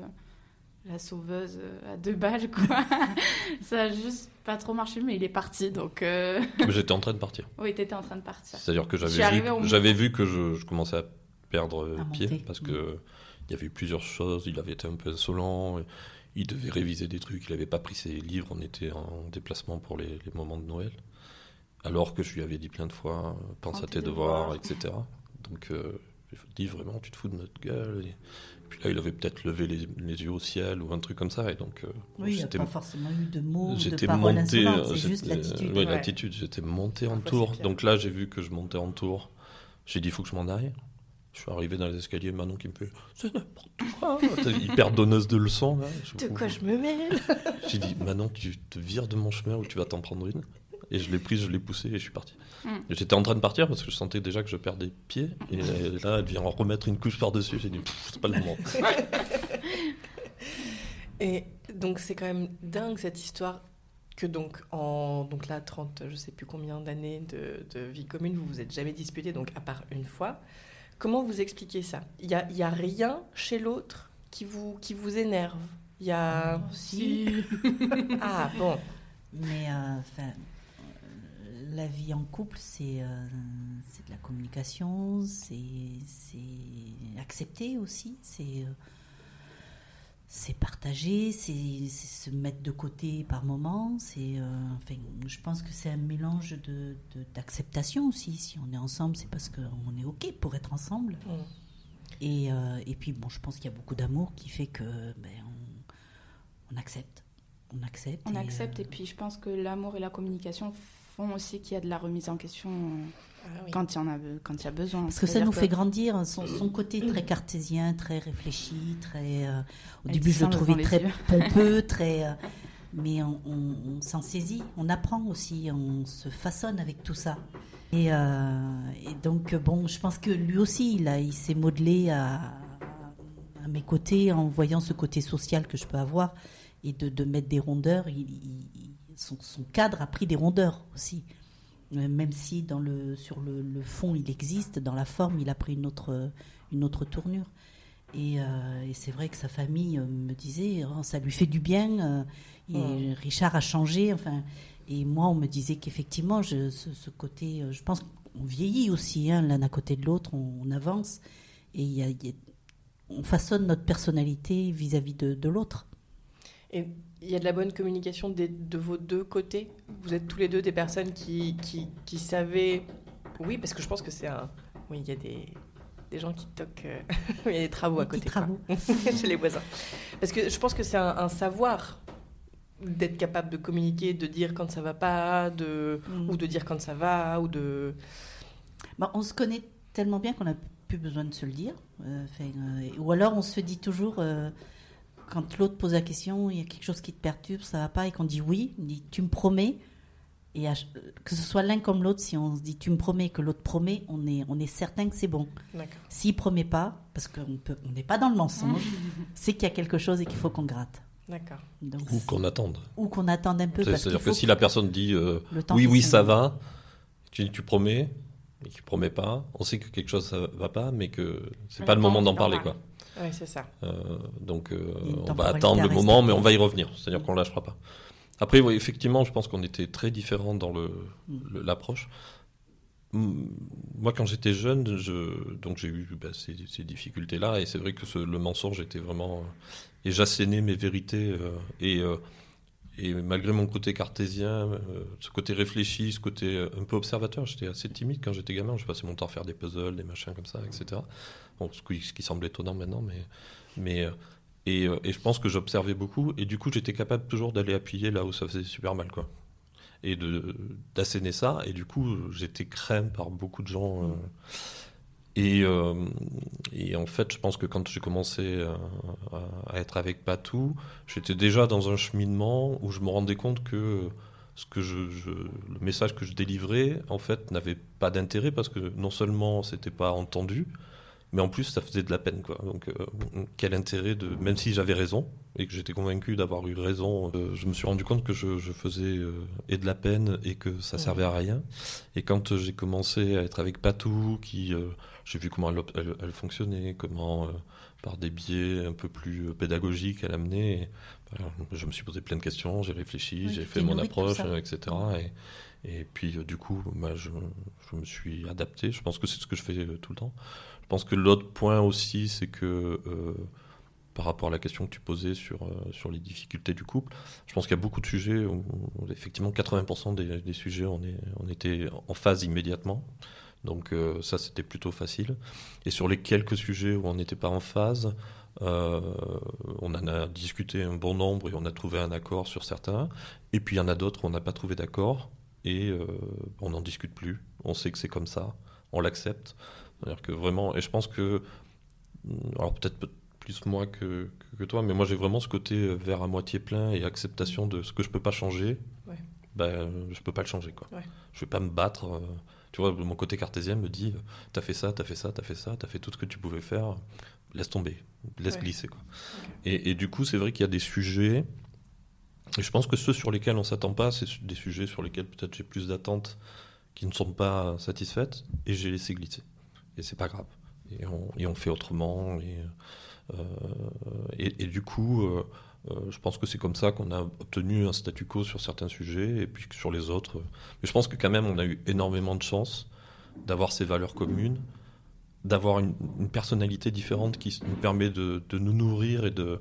la sauveuse euh, à deux balles, quoi. Ça a juste pas trop marché, mais il est parti. Donc euh, J'étais en train de partir. oui, t'étais en train de partir. C'est-à-dire que j'avais vu, bout. j'avais vu que je, je commençais à perdre À pied monter. parce que il y avait eu plusieurs choses. Il avait été un peu insolent. Il devait réviser des trucs. Il n'avait pas pris ses livres. On était en déplacement pour les, les moments de Noël. Alors que je lui avais dit plein de fois euh, pense Prends à tes devoirs, devoirs. etc. Donc euh, je dit vraiment tu te fous de notre gueule. Et puis là il avait peut-être levé les, les yeux au ciel ou un truc comme ça. Et donc euh, oui, il n'y a j'étais pas forcément eu de mots, de J'étais paroles monté, euh, C'est j'étais- juste l'attitude. J'étais monté en tour. Donc là, j'ai vu que je montais en tour. J'ai dit, il faut que je m'en aille. Je suis arrivé dans les escaliers, Manon qui me fait, c'est n'importe quoi. Hyper donneuse de leçons. Là. Je- De quoi je me mêle? J'ai dit, Manon, tu te vires de mon chemin ou tu vas t'en prendre une? Et je l'ai prise, je l'ai poussée et je suis parti. Mm. J'étais en train de partir parce que je sentais déjà que je perdais pied. Et là, elle vient en remettre une couche par-dessus. J'ai dit, c'est pas le moment. Et donc c'est quand même dingue cette histoire que donc en donc là 30 je sais plus combien d'années de, de vie commune vous vous êtes jamais disputé donc à part une fois. Comment vous expliquez ça? Il y a, il y a rien chez l'autre qui vous qui vous énerve? Il y a Si. ah bon Mais enfin, euh, la vie en couple, c'est euh, c'est de la communication, c'est c'est accepter aussi, c'est euh, c'est partager, c'est se mettre de côté par moment. C'est euh, enfin, je pense que c'est un mélange de de- d'acceptation aussi. Si on est ensemble, c'est parce qu'on est ok pour être ensemble. Mm. Et, euh, et puis bon, je pense qu'il y a beaucoup d'amour qui fait que ben, on, on accepte, on accepte. On et, accepte euh, et puis je pense que l'amour et la communication font aussi qu'il y a de la remise en question euh, Ah oui. quand il y en a quand il y a besoin. Parce que ça nous fait grandir, son, son côté très cartésien, très réfléchi, très. euh, au Elle début, je le trouvais très pompeux, très. euh, mais on, on- on s'en saisit, on apprend aussi, on se façonne avec tout ça. Et, euh, et donc, bon, je pense que lui aussi, il, s'est modelé à, à mes côtés en voyant ce côté social que je peux avoir et de, de mettre des rondeurs. il- il- il- son, son cadre a pris des rondeurs aussi. Euh, Même si dans le, sur le, le fond il existe, dans la forme il a pris une autre, une autre tournure. Et, euh, et c'est vrai que sa famille euh, me disait, Oh, ça lui fait du bien. euh, et Mm. Richard a changé. Enfin, et moi, on me disait qu'effectivement, ce, ce côté, je pense qu'on vieillit aussi, hein, l'un à côté de l'autre, on, on avance et il y a- il y a- on façonne notre personnalité vis-à-vis de, de l'autre. Et il y a de la bonne communication des- de vos deux côtés Vous êtes tous les deux des personnes qui, qui, qui savaient... Oui, parce que je pense que c'est un... Oui, il y a des, des gens qui toquent... euh, il y a des travaux à Des côté. petits travaux. chez les voisins. Parce que je pense que c'est un, un savoir d'être capable de communiquer, de dire quand ça va pas, de, Mm. ou de dire quand ça va, ou de... Bah, on se connaît tellement bien qu'on n'a plus besoin de se le dire. Euh, euh, ou alors on se dit toujours, euh, quand l'autre pose la question, il y a quelque chose qui te perturbe, ça va pas, et qu'on dit oui, on dit tu me promets. Et à que ce soit l'un comme l'autre, si on se dit tu me promets, que l'autre promet, on est, on est certain que c'est bon. D'accord. S'il promet pas, parce qu'on peut- on n'est pas dans le mensonge, c'est qu'il y a quelque chose et qu'il faut qu'on gratte. D'accord. Donc, Ou qu'on attende. ou qu'on attende un peu. C'est-à-dire que si la personne dit euh, oui, oui, ça va, tu, tu promets, et qu'il promet pas, on sait que quelque chose ça va pas, mais que c'est Mais pas le moment d'en parler. normal. Quoi. Oui, c'est ça. Euh, donc euh, on va attendre le moment, mais on va y revenir. C'est-à-dire qu'on lâchera pas. Après, oui, effectivement, je pense qu'on était très différents dans le- Mm. le- l'approche. Moi, quand j'étais jeune, je, donc j'ai eu bah, ces, ces difficultés-là, et c'est vrai que ce- le mensonge était vraiment. euh, et j'assénais mes vérités, euh, et, euh, et malgré mon côté cartésien, euh, ce côté réfléchi, ce côté euh, un peu observateur, j'étais assez timide quand j'étais gamin. Je passais mon temps à faire des puzzles, des machins comme ça, etc. Bon, ce, qui, semble étonnant maintenant, mais. mais euh, et, et je pense que j'observais beaucoup, et du coup, j'étais capable toujours d'aller appuyer là où ça faisait super mal, quoi et d'asséner ça et du coup j'étais craint par beaucoup de gens et, euh, et en fait je pense que quand j'ai commencé à, à- être avec Patou j'étais déjà dans un cheminement où je me rendais compte que ce que je, je- le message que je délivrais en fait n'avait pas d'intérêt parce que non seulement c'était pas entendu mais en plus ça faisait de la peine quoi donc euh, quel intérêt de même si j'avais raison et que j'étais convaincu d'avoir eu raison, euh, je me suis rendu compte que je, je faisais euh, et de la peine et que ça servait à rien. Et quand euh, j'ai commencé à être avec Patou, qui euh, j'ai vu comment elle, op- elle- elle fonctionnait, comment euh, par des biais un peu plus euh, pédagogiques elle amenait, et, ben, je me suis posé plein de questions, j'ai réfléchi, Oui, j'ai fait mon approche, etc. Et, et puis euh, du coup, bah, je, je me suis adapté. Je pense que c'est ce que je fais tout le temps. Je pense que l'autre point aussi, c'est que par rapport à la question que tu posais sur, euh, sur les difficultés du couple, je pense qu'il y a beaucoup de sujets où, où, effectivement 80% des, des sujets on, est, on était en phase immédiatement. Donc euh, ça c'était plutôt facile. Et sur les quelques sujets où on n'était pas en phase, euh, on en a discuté un bon nombre et on a trouvé un accord sur certains. Et puis il y en a d'autres où on n'a pas trouvé d'accord et euh, on n'en discute plus. On sait que c'est comme ça, on l'accepte. C'est-à-dire que vraiment, et je pense que, alors peut-être peut- plus moi que, toi, mais moi j'ai vraiment ce côté verre à moitié plein et acceptation de ce que je peux pas changer. Ouais. Ben, je peux pas le changer quoi. Ouais. Je vais pas me battre. euh, tu vois, mon côté cartésien me dit, t'as fait ça, t'as fait ça, t'as fait ça, t'as fait tout ce que tu pouvais faire. Laisse tomber, laisse Ouais. glisser quoi. Et, et du coup, c'est vrai qu'il y a des sujets. Et je pense que ceux sur lesquels on s'attend pas, c'est des sujets sur lesquels peut-être j'ai plus d'attentes qui ne sont pas satisfaites et j'ai laissé glisser. Et c'est pas grave. Et on, et on fait autrement. Et, euh, et, et du coup, euh, je pense que c'est comme ça qu'on a obtenu un statu quo sur certains sujets et puis sur les autres. euh, Mais je pense que quand même, on a eu énormément de chance d'avoir ces valeurs communes, d'avoir une, une personnalité différente qui nous permet de, de nous nourrir et de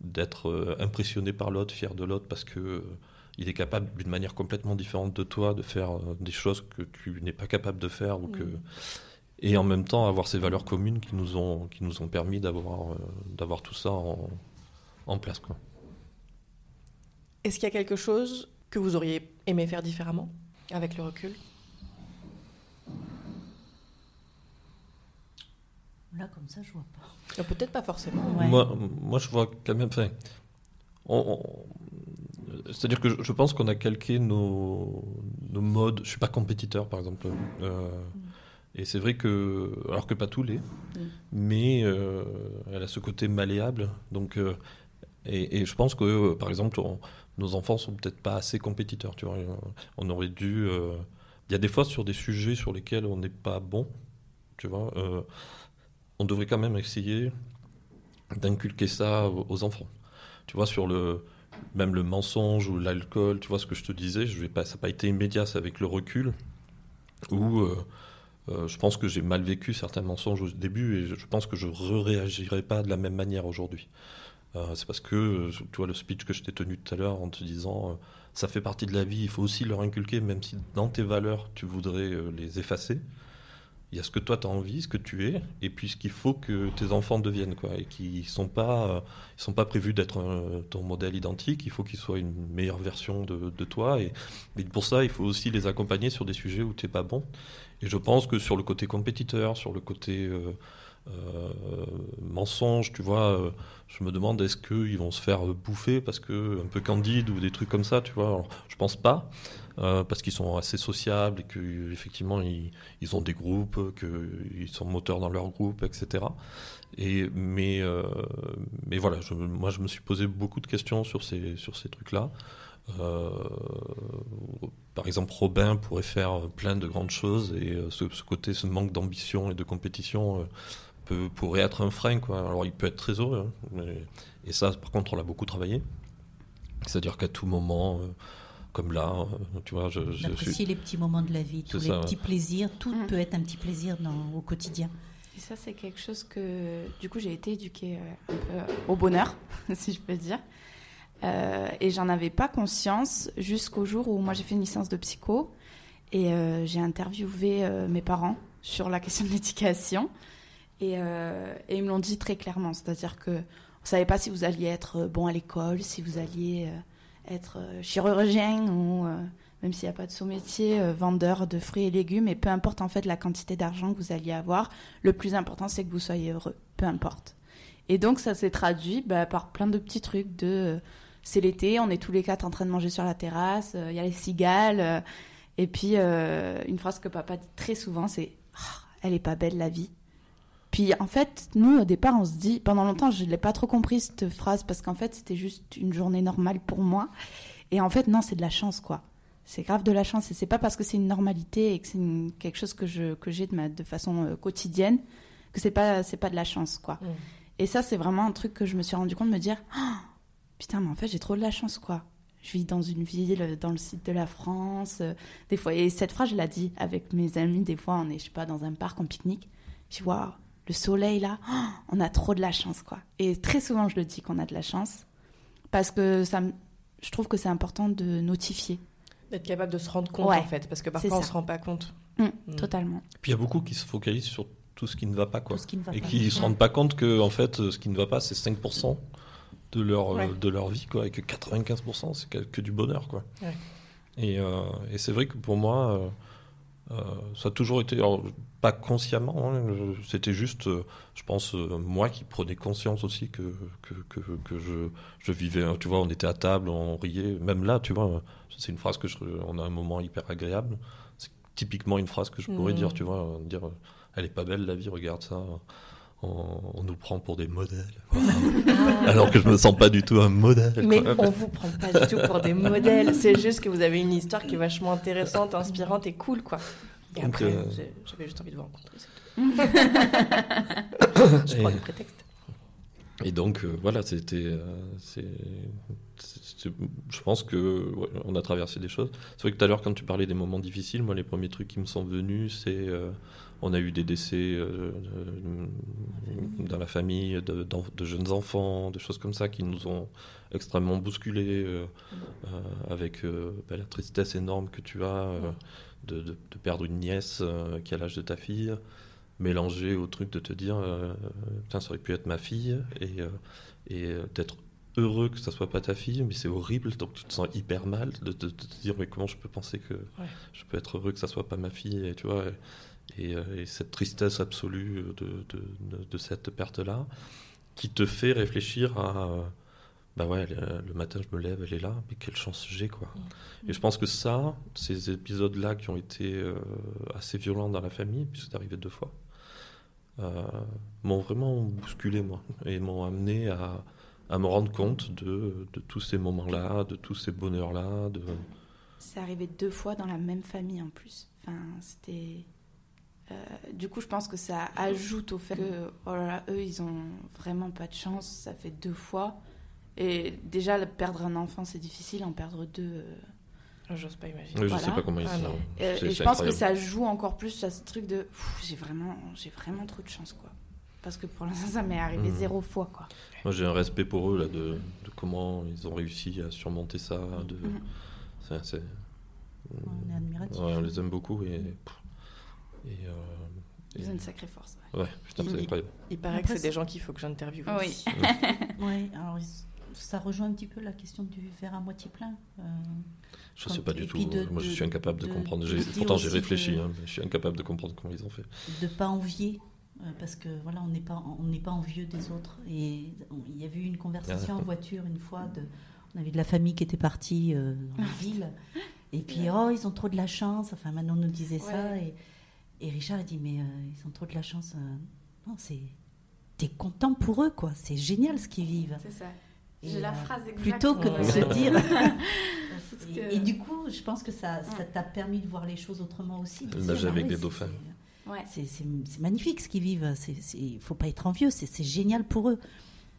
d'être euh, impressionné par l'autre, fier de l'autre, parce que euh, il est capable d'une manière complètement différente de toi de faire euh, des choses que tu n'es pas capable de faire ou que et en même temps avoir ces valeurs communes qui nous ont qui nous ont permis d'avoir euh, d'avoir tout ça en, en place quoi. Est-ce qu'il y a quelque chose que vous auriez aimé faire différemment avec le recul? Là, comme ça, je vois pas. Euh, Peut-être pas forcément. Ouais. Moi, moi, je vois quand même. Enfin, on- on- c'est-à-dire que je, je pense qu'on a calqué nos, nos modes. Je suis pas compétiteur, par exemple. Euh, Et c'est vrai que, alors que pas tous les, mais euh, elle a ce côté malléable. Donc, euh, et, je pense que, euh, par exemple, nos enfants sont peut-être pas assez compétiteurs. Tu vois, on aurait dû euh, il y a des fois sur des sujets sur lesquels on n'est pas bon, tu vois, euh, on devrait quand même essayer d'inculquer ça aux, enfants. Tu vois, sur le même le mensonge ou l'alcool, tu vois ce que je te disais, je vais pas, ça n'a pas été immédiat, c'est avec le recul euh, euh, je pense que j'ai mal vécu certains mensonges au début et je pense que je ne réagirai pas de la même manière aujourd'hui. C'est parce que, tu vois, le speech que je t'ai tenu tout à l'heure en te disant ça fait partie de la vie, il faut aussi leur inculquer, même si dans tes valeurs, tu voudrais les effacer il y a ce que toi tu as envie, ce que tu es, et puis ce qu'il faut que tes enfants deviennent, quoi, et qui sont pas, euh, sont pas prévus d'être ton modèle identique. Il faut qu'ils soient une meilleure version de, toi, et, pour ça, il faut aussi les accompagner sur des sujets où tu n'es pas bon. Et je pense que sur le côté compétiteur, sur le côté euh, euh, mensonge, tu vois, je me demande est-ce qu'ils vont se faire bouffer parce que un peu candide ou des trucs comme ça, tu vois? Je pense pas. Euh, parce qu'ils sont assez sociables et qu'effectivement ils, ils, ont des groupes, qu'ils sont moteurs dans leur groupe, etc. Et, mais, euh, mais voilà, je, moi je me suis posé beaucoup de questions sur ces, sur ces trucs-là. Euh, par exemple, Robin pourrait faire plein de grandes choses et ce, côté, ce manque d'ambition et de compétition peut, pourrait être un frein. Quoi. Alors il peut être très heureux, hein, et ça par contre on l'a beaucoup travaillé. C'est-à-dire qu'à tout moment, comme là, euh, tu vois. Je, je les petits moments de la vie, tous les petits plaisirs. Tout mm. peut être un petit plaisir dans, au quotidien. Et ça, c'est quelque chose que, du coup, j'ai été éduquée euh, un peu au bonheur, si je peux dire. Euh, et j'en avais pas conscience jusqu'au jour où moi j'ai fait une licence de psycho et j'ai interviewé mes parents sur la question de l'éducation et, et, ils me l'ont dit très clairement, c'est-à-dire que on savait pas si vous alliez être bon à l'école, si vous alliez être euh, chirurgien ou euh, même s'il n'y a pas de sous-métier, euh, vendeur de fruits et légumes, et peu importe en fait la quantité d'argent que vous alliez avoir, le plus important c'est que vous soyez heureux, peu importe. Et donc ça s'est traduit bah, par plein de petits trucs de c'est l'été, on est tous les quatre en train de manger sur la terrasse, il y a les cigales, et puis une phrase que papa dit très souvent c'est ah, elle est pas belle la vie. Puis en fait, nous au départ, on se dit, pendant longtemps, je ne l'ai pas trop compris cette phrase parce qu'en fait, c'était juste une journée normale pour moi. Et en fait, non, c'est de la chance, quoi. C'est grave de la chance et c'est pas parce que c'est une normalité et que c'est quelque chose que je que j'ai de, de façon euh, quotidienne que c'est pas c'est pas de la chance, quoi. Mm. Et ça, c'est vraiment un truc que je me suis rendu compte de me dire, oh, putain, mais en fait, j'ai trop de la chance, quoi. Je vis dans une ville, dans le sud de la France, euh, des fois. Et cette phrase, je l'ai dit avec mes amis. Des fois, on est, je sais pas, dans un parc en pique-nique. Je vois, le soleil là, on a trop de la chance quoi. Et très souvent je le dis qu'on a de la chance parce que ça, je trouve que c'est important de notifier. D'être capable de se rendre compte en fait, parce que parfois on se rend pas compte. Mmh, mmh. Totalement. Puis il y a beaucoup qui se focalisent sur tout ce qui ne va pas quoi. et qui ne se rendent pas compte que en fait ce qui ne va pas c'est 5% de leur, de leur vie quoi, et que 95% c'est que, du bonheur quoi. Et, euh, et c'est vrai que pour moi... Euh, ça a toujours été, pas consciemment, hein, c'était juste, euh, je pense, euh, moi qui prenais conscience aussi que, que, que, je, je, vivais, tu vois, on était à table, on riait, même là, tu vois, c'est une phrase que je, on a un moment hyper agréable, c'est typiquement une phrase que je pourrais dire, mmh. tu vois, dire, elle est pas belle la vie, regarde ça on, nous prend pour des modèles. Ah. Alors que je me sens pas du tout un modèle. Mais on vous prend pas du tout pour des modèles. C'est juste que vous avez une histoire qui est vachement intéressante, inspirante et cool, quoi. Et après, euh, j'avais juste envie de vous rencontrer. je prends le prétexte. Et donc, euh, voilà, c'était. Euh, je pense que on a traversé des choses. C'est vrai que tout à l'heure, quand tu parlais des moments difficiles, moi, les premiers trucs qui me sont venus, c'est on a eu des décès euh, dans la famille de, jeunes enfants, des choses comme ça qui nous ont extrêmement bousculés euh, euh, avec bah, la tristesse énorme que tu as de, perdre une nièce qui a l'âge de ta fille, mélangé au truc de te dire ça aurait pu être ma fille et, et d'être heureux que ça soit pas ta fille, mais c'est horrible, donc tu te sens hyper mal de, te dire mais comment je peux penser que je peux être heureux que ça soit pas ma fille, et tu vois. Euh, et, cette tristesse absolue de, de, cette perte-là, qui te fait réfléchir à bah ouais, le matin je me lève, elle est là, mais quelle chance j'ai quoi. Et je pense que ça, ces épisodes-là qui ont été euh, assez violents dans la famille, puisque c'est arrivé deux fois, euh, m'ont vraiment bousculé moi et m'ont amené à, à, me rendre compte de, de tous ces moments-là, de tous ces bonheurs-là, de c'est arrivé deux fois dans la même famille en plus. Enfin, c'était. Euh, du coup, je pense que ça ajoute au fait que, oh là là, eux, ils ont vraiment pas de chance. Ça fait deux fois. Et déjà, perdre un enfant, c'est difficile. En perdre deux. euh, J'ose pas imaginer. Oui, je Voilà. sais pas comment ils Ah sont. Euh, et je pense que ça joue encore plus à ce truc de j'ai vraiment, j'ai vraiment trop de chance quoi. Parce que pour l'instant ça m'est arrivé Mhm. zéro fois quoi. Moi, j'ai un respect pour eux là de, de comment ils ont réussi à surmonter ça. De, c'est- On est admiratifs. Ouais, on les aime beaucoup et. pff, et, euh, Ils et- ont une sacrée force. ouais. Ouais, putain, c'est Il- incroyable. Il paraît Après, que c'est des gens qu'il faut que j'interviewe. Oui. aussi. Oui, alors ça rejoint un petit peu la question du verre à moitié plein. euh, Je Quand- sais pas du tout. de- Moi, je suis incapable de, de- comprendre. de Pourtant, j'ai réfléchi, hein, mais je suis incapable de comprendre comment ils ont fait. de pas envier euh, parce que voilà on n'est pas on n'est pas envieux des autres et on- il y avait eu une conversation en voiture une fois de on avait de la famille qui était partie euh, dans la ville et puis oh ils ont trop de la chance enfin Manon nous disait ça et, et Richard a dit mais euh, ils ont trop de la chance euh, non c'est t'es content pour eux quoi c'est génial ce qu'ils vivent C'est ça. J'ai la euh, phrase exacte. plutôt que de se dire et, que- et du coup je pense que ça ça t'a permis de voir les choses autrement aussi de nager dire, avec ah des dauphins. c'est- Ouais. c'est- C'est c'est magnifique ce qu'ils vivent. Il ne faut pas être envieux. C'est c'est génial pour eux.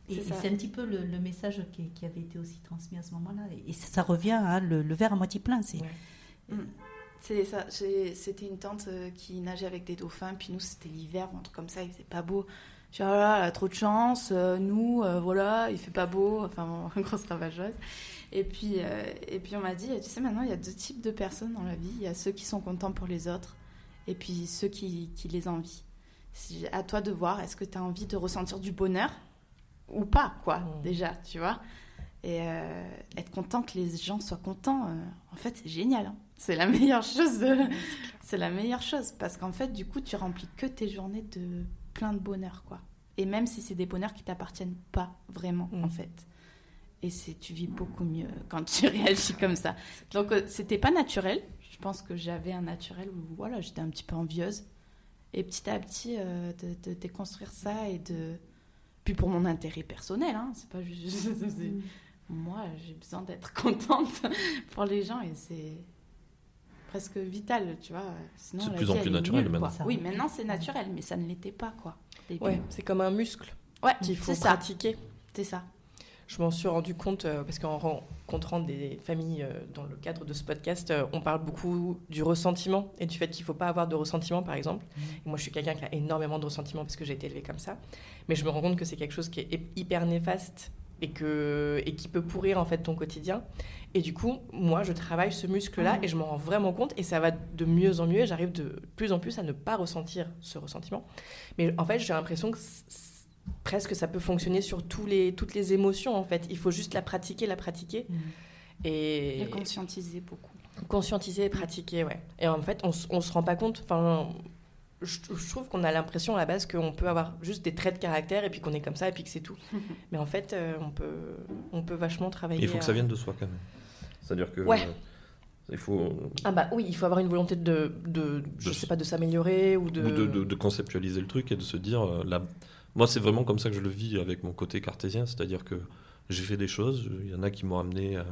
Et C'est un petit peu le, le message qui, qui avait été aussi transmis à ce moment-là. Et, et ça revient à le, le verre à moitié plein. C'est Ouais. C'est ça. j'ai- C'était une tante euh, qui nageait avec des dauphins. Puis nous c'était l'hiver ou un truc comme ça. Il faisait pas beau. Je dis, oh là là, elle a trop de chance. euh, nous, euh, voilà, il fait pas beau. Enfin, grosse ravageuse. Et puis, euh, et puis on m'a dit, tu sais, maintenant, il y a deux types de personnes dans la vie. Il y a ceux qui sont contents pour les autres et puis ceux qui, qui les envient. C'est à toi de voir, est-ce que tu as envie de ressentir du bonheur ou pas, quoi, Mm. déjà, tu vois? Et euh, être content que les gens soient contents, euh, en fait, c'est génial. hein. C'est la meilleure chose. de- C'est la meilleure chose parce qu'en fait, du coup, tu remplis que tes journées de plein de bonheur, quoi. Et même si c'est des bonheurs qui t'appartiennent pas vraiment, Mm. en fait. Et c'est, tu vis beaucoup mieux quand tu réagis comme ça. Donc, euh, c'était pas naturel. Je pense que j'avais un naturel où, voilà, j'étais un petit peu envieuse. Et petit à petit, euh, de, de déconstruire ça et de. Puis pour mon intérêt personnel, hein, c'est pas juste. c'est- Moi, j'ai besoin d'être contente pour les gens et c'est presque vital, tu vois. Sinon, C'est de plus vie, en plus naturel nulle, maintenant. quoi. Oui, maintenant c'est naturel, mais ça ne l'était pas, quoi. Ouais, c'est comme un muscle Ouais, qu'il faut pratiquer. C'est ça. Je m'en suis rendu compte euh, parce qu'en rencontrant des familles euh, dans le cadre de ce podcast, euh, on parle beaucoup du ressentiment et du fait qu'il ne faut pas avoir de ressentiment, par exemple. Et moi, je suis quelqu'un qui a énormément de ressentiment parce que j'ai été élevée comme ça. Mais je me rends compte que c'est quelque chose qui est hyper néfaste et, que, et qui peut pourrir en fait ton quotidien. Et du coup, moi, je travaille ce muscle-là Mhm. et je m'en rends vraiment compte et ça va de mieux en mieux. et J'arrive de plus en plus à ne pas ressentir ce ressentiment. Mais en fait, j'ai l'impression que presque ça peut fonctionner sur tous les, toutes les émotions en fait. Il faut juste la pratiquer, la pratiquer Mm. et Et conscientiser beaucoup. conscientiser et pratiquer, ouais. Et en fait, on, on se rend pas compte. Enfin, je, je trouve qu'on a l'impression à la base qu'on peut avoir juste des traits de caractère et puis qu'on est comme ça et puis que c'est tout. Mais en fait, euh, on peut, on peut vachement travailler. Il faut que ça vienne de soi quand même. C'est-à-dire que. Ouais. euh, il faut. Ah bah oui, il faut avoir une volonté de, de je De- sais pas, de s'améliorer ou de. de, de- de conceptualiser le truc et de se dire euh, là moi c'est vraiment comme ça que je le vis avec mon côté cartésien c'est-à-dire que j'ai fait des choses il y en a qui m'ont amené à,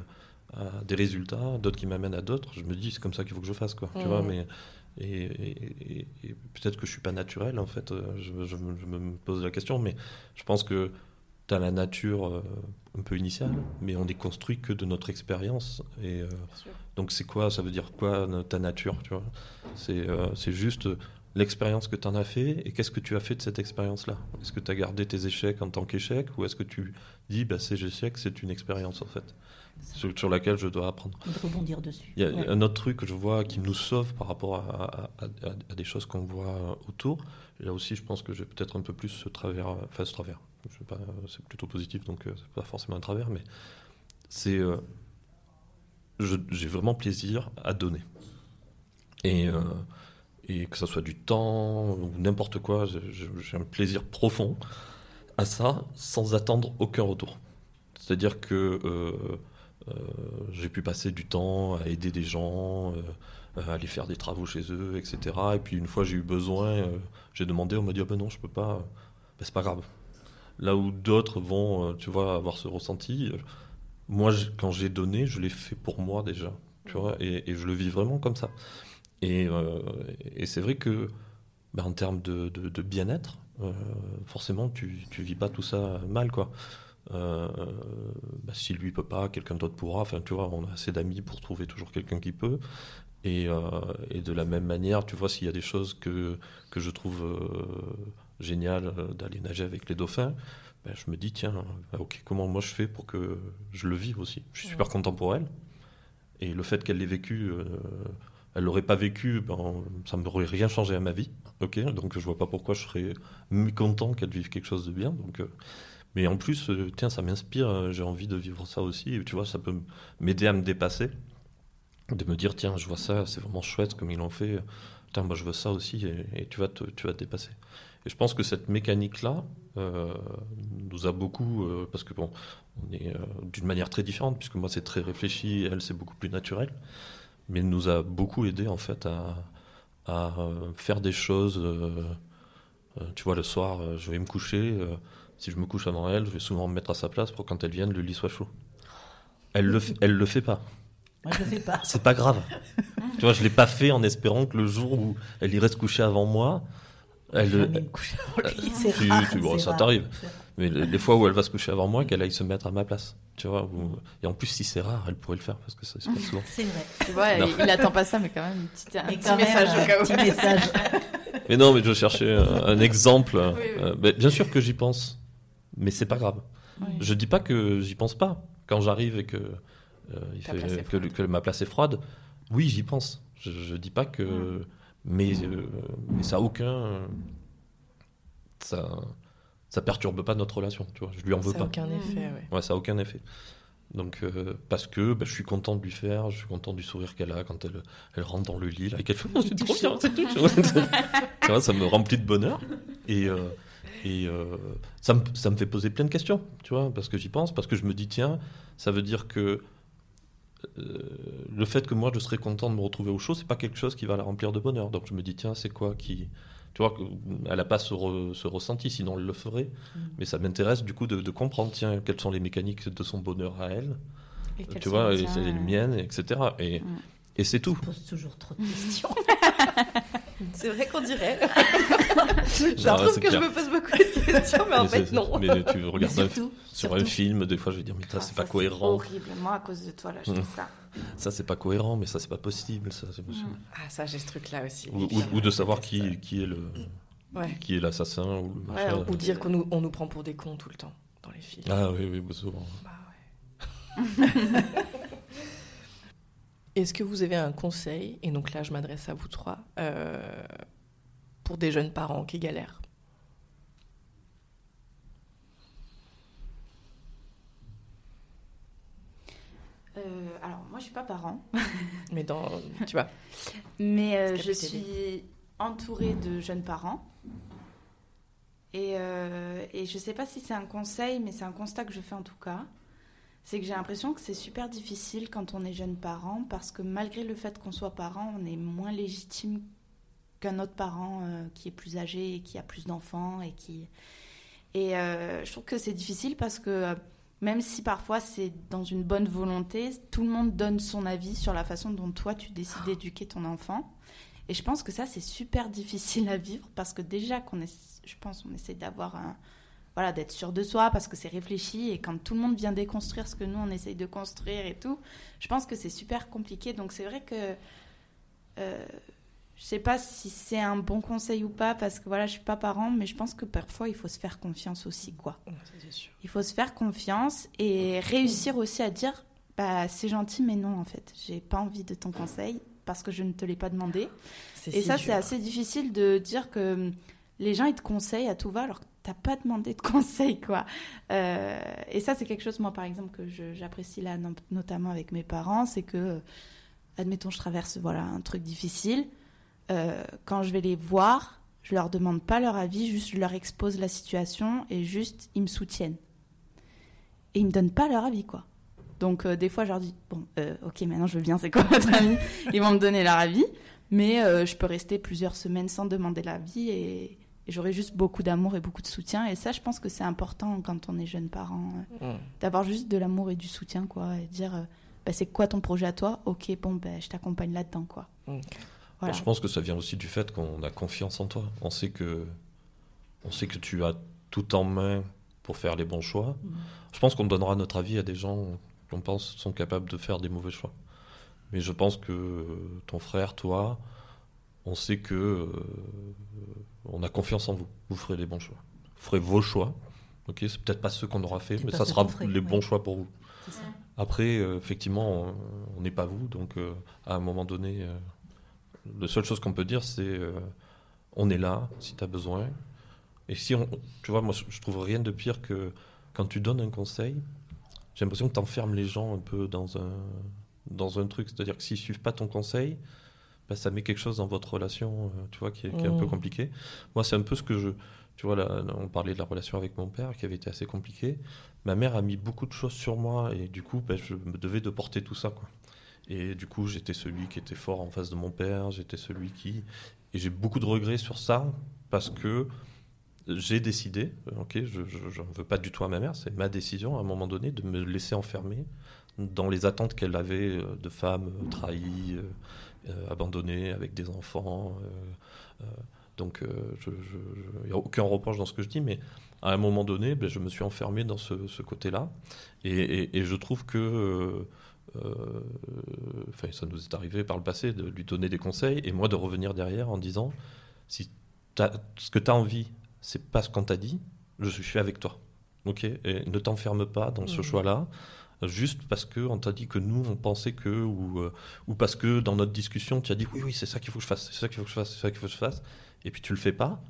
à des résultats d'autres qui m'amènent à d'autres je me dis c'est comme ça qu'il faut que je fasse quoi tu vois mais et, et- et- et peut-être que je suis pas naturel en fait euh, je, je me- je me pose la question mais je pense que tu as la nature euh, un peu initiale mais on est construit que de notre expérience et euh, donc c'est quoi Ça veut dire quoi na- ta nature tu vois? C'est euh, juste l'expérience que tu en as fait et qu'est-ce que tu as fait de cette expérience-là? Est-ce que tu as gardé tes échecs en tant qu'échec ou est-ce que tu dis bah, ces échecs c'est une expérience en fait? Sur, sur laquelle je dois apprendre rebondir dessus. Il y a Ouais. un autre truc que je vois qui nous sauve par rapport à, à- à- à des choses qu'on voit autour. Là aussi, je pense que j'ai peut-être un peu plus ce travers, enfin ce travers. C'est plutôt positif, donc euh, c'est pas forcément un travers, mais c'est euh, j'ai vraiment plaisir à donner. Et, euh, et que ça soit du temps ou n'importe quoi, j'ai- un plaisir profond à ça sans attendre aucun retour. C'est-à-dire que j'ai pu passer du temps à aider des gens, à aller faire des travaux chez eux, etc. Et puis une fois j'ai eu besoin, j'ai demandé, on m'a dit ah ben non je peux pas, ben, c'est pas grave. Là où d'autres vont, euh, tu vois, avoir ce ressenti, euh, moi quand j'ai donné, je l'ai fait pour moi déjà, tu vois, et, je le vis vraiment comme ça. Et, euh, c'est vrai que, bah, en termes de, bien-être, forcément, tu, tu vis pas tout ça mal, quoi. Euh, bah, si lui peut pas, quelqu'un d'autre pourra. Enfin, tu vois, on a assez d'amis pour trouver toujours quelqu'un qui peut. Et, et de la même manière, tu vois, s'il y a des choses que, que je trouve géniales euh, d'aller nager avec les dauphins, ben, je me dis, tiens, euh, ok, comment moi je fais pour que je le vive aussi? Je suis super content pour elle. Et le fait qu'elle l'ait vécu, euh, elle l'aurait pas vécu, ben, ça ne m'aurait rien changé à ma vie. Ok, donc je vois pas pourquoi je serais mécontent qu'elle vive quelque chose de bien. Donc, euh, mais en plus, euh, tiens, ça m'inspire, j'ai envie de vivre ça aussi. Et tu vois, ça peut m'aider à me dépasser, de me dire, tiens, je vois ça, c'est vraiment chouette comme ils l'ont fait. Tiens, moi je veux ça aussi, et, et tu, vas te, tu vas te dépasser. Et je pense que cette mécanique-là euh, nous a beaucoup, euh, parce que bon, on est euh, d'une manière très différente, puisque moi c'est très réfléchi, elle c'est beaucoup plus naturel, mais nous a beaucoup aidé en fait à, à, faire des choses. tu vois, le soir, je vais me coucher. si je me couche avant elle, je vais souvent me mettre à sa place pour quand elle vienne, le lit soit chaud. Elle le, fait- elle le fait pas. Moi, je le fais pas. C'est pas grave. tu vois, je l'ai pas fait en espérant que le jour où elle irait se coucher avant moi, elle, c'est Tu- tu- bon, ça rare. t'arrive. mais les les fois où elle va se coucher avant moi, qu'elle aille se mettre à ma place. Tu vois, et en plus, si c'est rare, elle pourrait le faire parce que ça c'est pas souvent. C'est vrai. Tu vois, Non. il, il attend pas ça, mais quand même, un petit message au cas où. petit message. Mais non, mais je cherchais un, un exemple. oui. Euh, bien sûr que j'y pense, mais c'est pas grave. Oui. Je dis pas que j'y pense pas. Quand j'arrive et que, euh, il fait- que, ma place est froide, oui, j'y pense. Je, je dis pas que. Mm. Mais, euh, mais ça a aucun. Ça, ça perturbe pas notre relation, tu vois. Je lui en veux Ça pas. n'a aucun effet, ouais. Ouais, ça a aucun effet. Donc, euh, parce que bah, je suis content de lui faire, je suis content du sourire qu'elle a quand elle, elle rentre dans le lit, là, et qu'elle fait Oh, c'est trop bien, c'est tout. Tu vois, ça me remplit de bonheur. Et, euh, et euh, ça, me, ça me fait poser plein de questions, tu vois, parce que j'y pense, parce que je me dis, tiens, ça veut dire que euh, le fait que moi je serais content de me retrouver au chaud, c'est pas quelque chose qui va la remplir de bonheur. Donc je me dis, tiens, c'est quoi qui. Tu vois, elle n'a pas ce, re- ce ressenti, sinon elle le ferait. Mais ça m'intéresse du coup de, de comprendre, tiens, quelles sont les mécaniques de son bonheur à elle, Et tu vois, les et les euh, miennes, etc. Et, Mm. et c'est tout. Je pose toujours trop de questions. C'est vrai qu'on dirait. Je trouve que clair. je me pose beaucoup de questions, mais en Mais fait, non. Mais tu regardes surtout, sur un film, des fois je vais dire, mais ça Ah, c'est pas ça, cohérent. horrible. Moi, à cause de toi, là, je fais ça. Ça c'est pas cohérent, mais ça c'est pas possible. Ça, c'est- Mm. Ah, ça, j'ai ce truc-là aussi. Ou, ou- ou de savoir qui, qui est le Ouais. qui est l'assassin ou le Ouais, machin. Ou dire qu'on nous, on nous prend pour des cons tout le temps dans les films. Ah oui, oui, bah, souvent. Bah ouais. Est-ce que vous avez un conseil, et donc là je m'adresse à vous trois, euh, pour des jeunes parents qui galèrent? Euh, alors, moi, je suis pas parent, Mais dans, tu vois, mais euh, je suis entourée de jeunes parents. Et, euh, et je sais pas si c'est un conseil, mais c'est un constat que je fais en tout cas. C'est que j'ai l'impression que c'est super difficile quand on est jeune parent parce que malgré le fait qu'on soit parent, on est moins légitime qu'un autre parent euh, qui est plus âgé et qui a plus d'enfants et qui et je trouve que c'est difficile parce que même si parfois c'est dans une bonne volonté, tout le monde donne son avis sur la façon dont toi tu décides d'éduquer ton enfant. Et je pense que ça c'est super difficile à vivre parce que déjà qu'on est, je pense, on essaie d'avoir un, voilà, d'être sûr de soi parce que c'est réfléchi et quand tout le monde vient déconstruire ce que nous on essaye de construire et tout, je pense que c'est super compliqué. Donc c'est vrai que euh, je sais pas si c'est un bon conseil ou pas parce que voilà, je suis pas parent, mais je pense que parfois il faut se faire confiance aussi, quoi. sûr. Il faut se faire confiance et réussir aussi à dire bah c'est gentil mais non en fait, j'ai pas envie de ton conseil parce que je ne te l'ai pas demandé. Et si ça c'est assez difficile de dire que hum, les gens ils te conseillent à tout va alors que t'as pas demandé de conseil quoi. Euh, et ça c'est quelque chose moi par exemple que j'apprécie là no- notamment avec mes parents, c'est que admettons je traverse voilà un truc difficile, euh, quand je vais les voir, je leur demande pas leur avis, juste je leur expose la situation et juste ils me soutiennent. Et ils me donnent pas leur avis quoi. Donc euh, des fois je leur dis bon euh, ok maintenant je veux bien c'est quoi votre avis? Ils vont me donner leur avis, mais euh, je peux rester plusieurs semaines sans demander l'avis et, et j'aurai juste beaucoup d'amour et beaucoup de soutien et ça je pense que c'est important quand on est jeune parent d'avoir juste de l'amour et du soutien quoi et dire bah, c'est quoi ton projet à toi? Ok, bon, ben je t'accompagne là-dedans, quoi. Voilà. Je pense que ça vient aussi du fait qu'on a confiance en toi. On sait que, on sait que tu as tout en main pour faire les bons choix. Mm. Je pense qu'on donnera notre avis à des gens qu'on pense sont capables de faire des mauvais choix. Mais je pense que ton frère, toi, on sait que euh, on a confiance en vous. Vous ferez les bons choix. Vous ferez vos choix. Ok, c'est peut-être pas ceux qu'on aura fait, mais ça sera ferait, les bons choix pour vous. Après, euh, effectivement, on- n'est pas vous, donc euh, à un moment donné, la seule chose qu'on peut dire, c'est euh, on est là si tu as besoin. Et si on, tu vois, moi, je trouve rien de pire que quand tu donnes un conseil, j'ai l'impression que tu enfermes les gens un peu dans un, dans un truc. C'est-à-dire que s'ils suivent pas ton conseil, bah, ça met quelque chose dans votre relation, euh, tu vois, qui est, qui est un peu Mhm. compliqué. Moi, c'est un peu ce que je. Tu vois, là, on parlait de la relation avec mon père qui avait été assez compliquée. Ma mère a mis beaucoup de choses sur moi et du coup, ben, je me devais de porter tout ça. Quoi. Et du coup, j'étais celui qui était fort en face de mon père, j'étais celui qui. Et j'ai beaucoup de regrets sur ça parce que j'ai décidé, ok, je n'en veux pas du tout à ma mère, c'est ma décision à un moment donné de me laisser enfermer dans les attentes qu'elle avait euh, de femmes euh, trahies, euh, euh, abandonnées avec des enfants. euh, euh, donc, il n'y a aucun reproche dans ce que je dis, mais à un moment donné, ben, je me suis enfermé dans ce, côté-là. Et je trouve que. Euh, euh, enfin, ça nous est arrivé par le passé de lui donner des conseils et moi de revenir derrière en disant si ce que tu as envie, c'est pas ce qu'on t'a dit, je suis avec toi. Ok? Et ne t'enferme pas dans ce Mhm. choix-là. Juste parce que on t'a dit que nous on pensait que ou, euh, ou parce que dans notre discussion tu as dit oui oui c'est ça qu'il faut que je fasse c'est ça qu'il faut que je fasse c'est ça qu'il faut que je fasse et puis tu le fais pas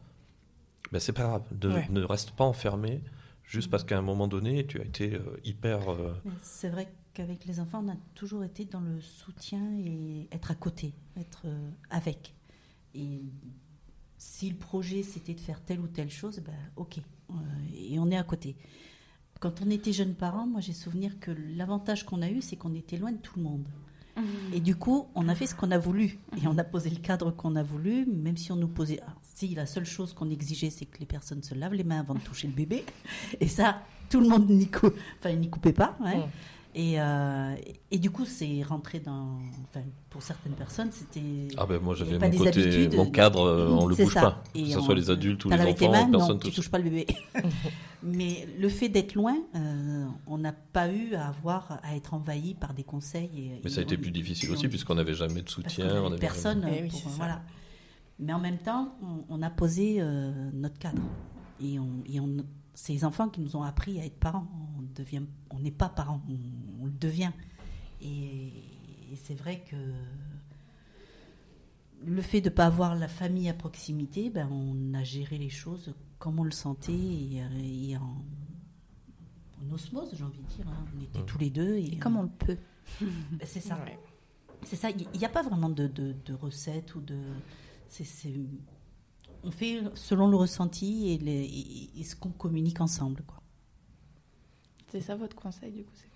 ben c'est pas grave ne, Ouais. ne reste pas enfermé juste parce qu'à un moment donné tu as été euh, hyper euh, C'est vrai qu'avec les enfants, on a toujours été dans le soutien et être à côté, être euh, avec. Et si le projet c'était de faire telle ou telle chose, ben, ok, euh, et on est à côté. Quand on était jeunes parents, moi j'ai souvenir que l'avantage qu'on a eu, c'est qu'on était loin de tout le monde. Et du coup, on a fait ce qu'on a voulu. Et on a posé le cadre qu'on a voulu, même si on nous posait. ah, si, la seule chose qu'on exigeait, c'est que les personnes se lavent les mains avant de toucher le bébé. Et ça, tout le monde n'y cou- enfin, n'y coupait pas. hein. Mm. Et, euh, et du coup, c'est rentré dans. Enfin, pour certaines personnes, c'était. Ah ben moi j'avais mon côté, habitudes. mon cadre, euh, on le bouge ça. pas. Et que ce soit les adultes ou les enfants, mains, personne tu touche. touches pas le bébé. Mais le fait d'être loin, euh, on n'a pas eu à avoir à être envahi par des conseils. Et, Mais ça a été plus difficile aussi on- puisqu'on n'avait jamais de soutien. on avait personne. Eh oui, pour- ça. voilà. Mais en même temps, on, on a posé euh, notre cadre. Et, on, et on, c'est les enfants qui nous ont appris à être parents. On devient, on n'est pas parents, on, on le devient. Et, et c'est vrai que le fait de ne pas avoir la famille à proximité, ben, on a géré les choses comme on le sentait et, euh, et en, en osmose, j'ai envie de dire. hein. On était tous les deux. Et, Et comme on le peut. euh, c'est ça. Ouais. C'est ça, il n'y a pas vraiment de, de, de recette ou de. c'est- on fait selon le ressenti et, les- et- et ce qu'on communique ensemble. Quoi. C'est ça votre conseil, du coup c'est-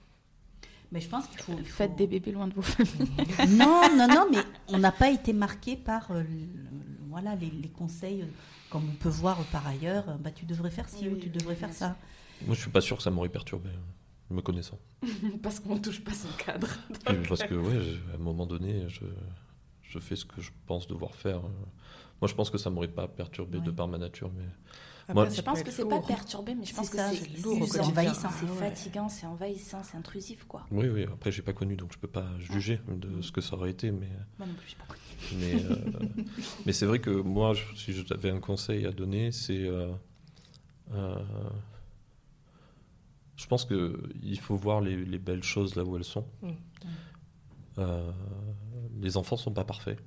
Mais je pense qu'il faut. il Faites des bébés loin de vos familles. Non, non, non, mais on n'a pas été marqué par euh, le- voilà, les, les conseils, euh, comme on peut voir par ailleurs. euh, Bah, tu devrais faire ci Oui, ou tu devrais oui, faire ça. Moi je suis pas sûr que ça m'aurait perturbé, euh, me connaissant. Parce qu'on touche pas son cadre. Parce que ouais, je- à un moment donné, je, je fais ce que je pense devoir faire. Moi je pense que ça m'aurait pas perturbé de par ma nature, mais Après, Moi, Je pense que c'est pas perturbé, mais je pense C'est que c'est c'est lourd c'est envahissant. C'est Ah ouais. fatigant, c'est envahissant, c'est intrusif, quoi. oui, oui. Après j'ai pas connu, donc je peux pas juger de ce que ça aurait été, mais. Moi non plus, j'ai pas connu. Mais, euh, mais c'est vrai que moi, je- si j'avais un conseil à donner, c'est. euh, euh, je pense qu'il faut voir les, les belles choses là où elles sont. Mm. Euh, les enfants sont pas parfaits.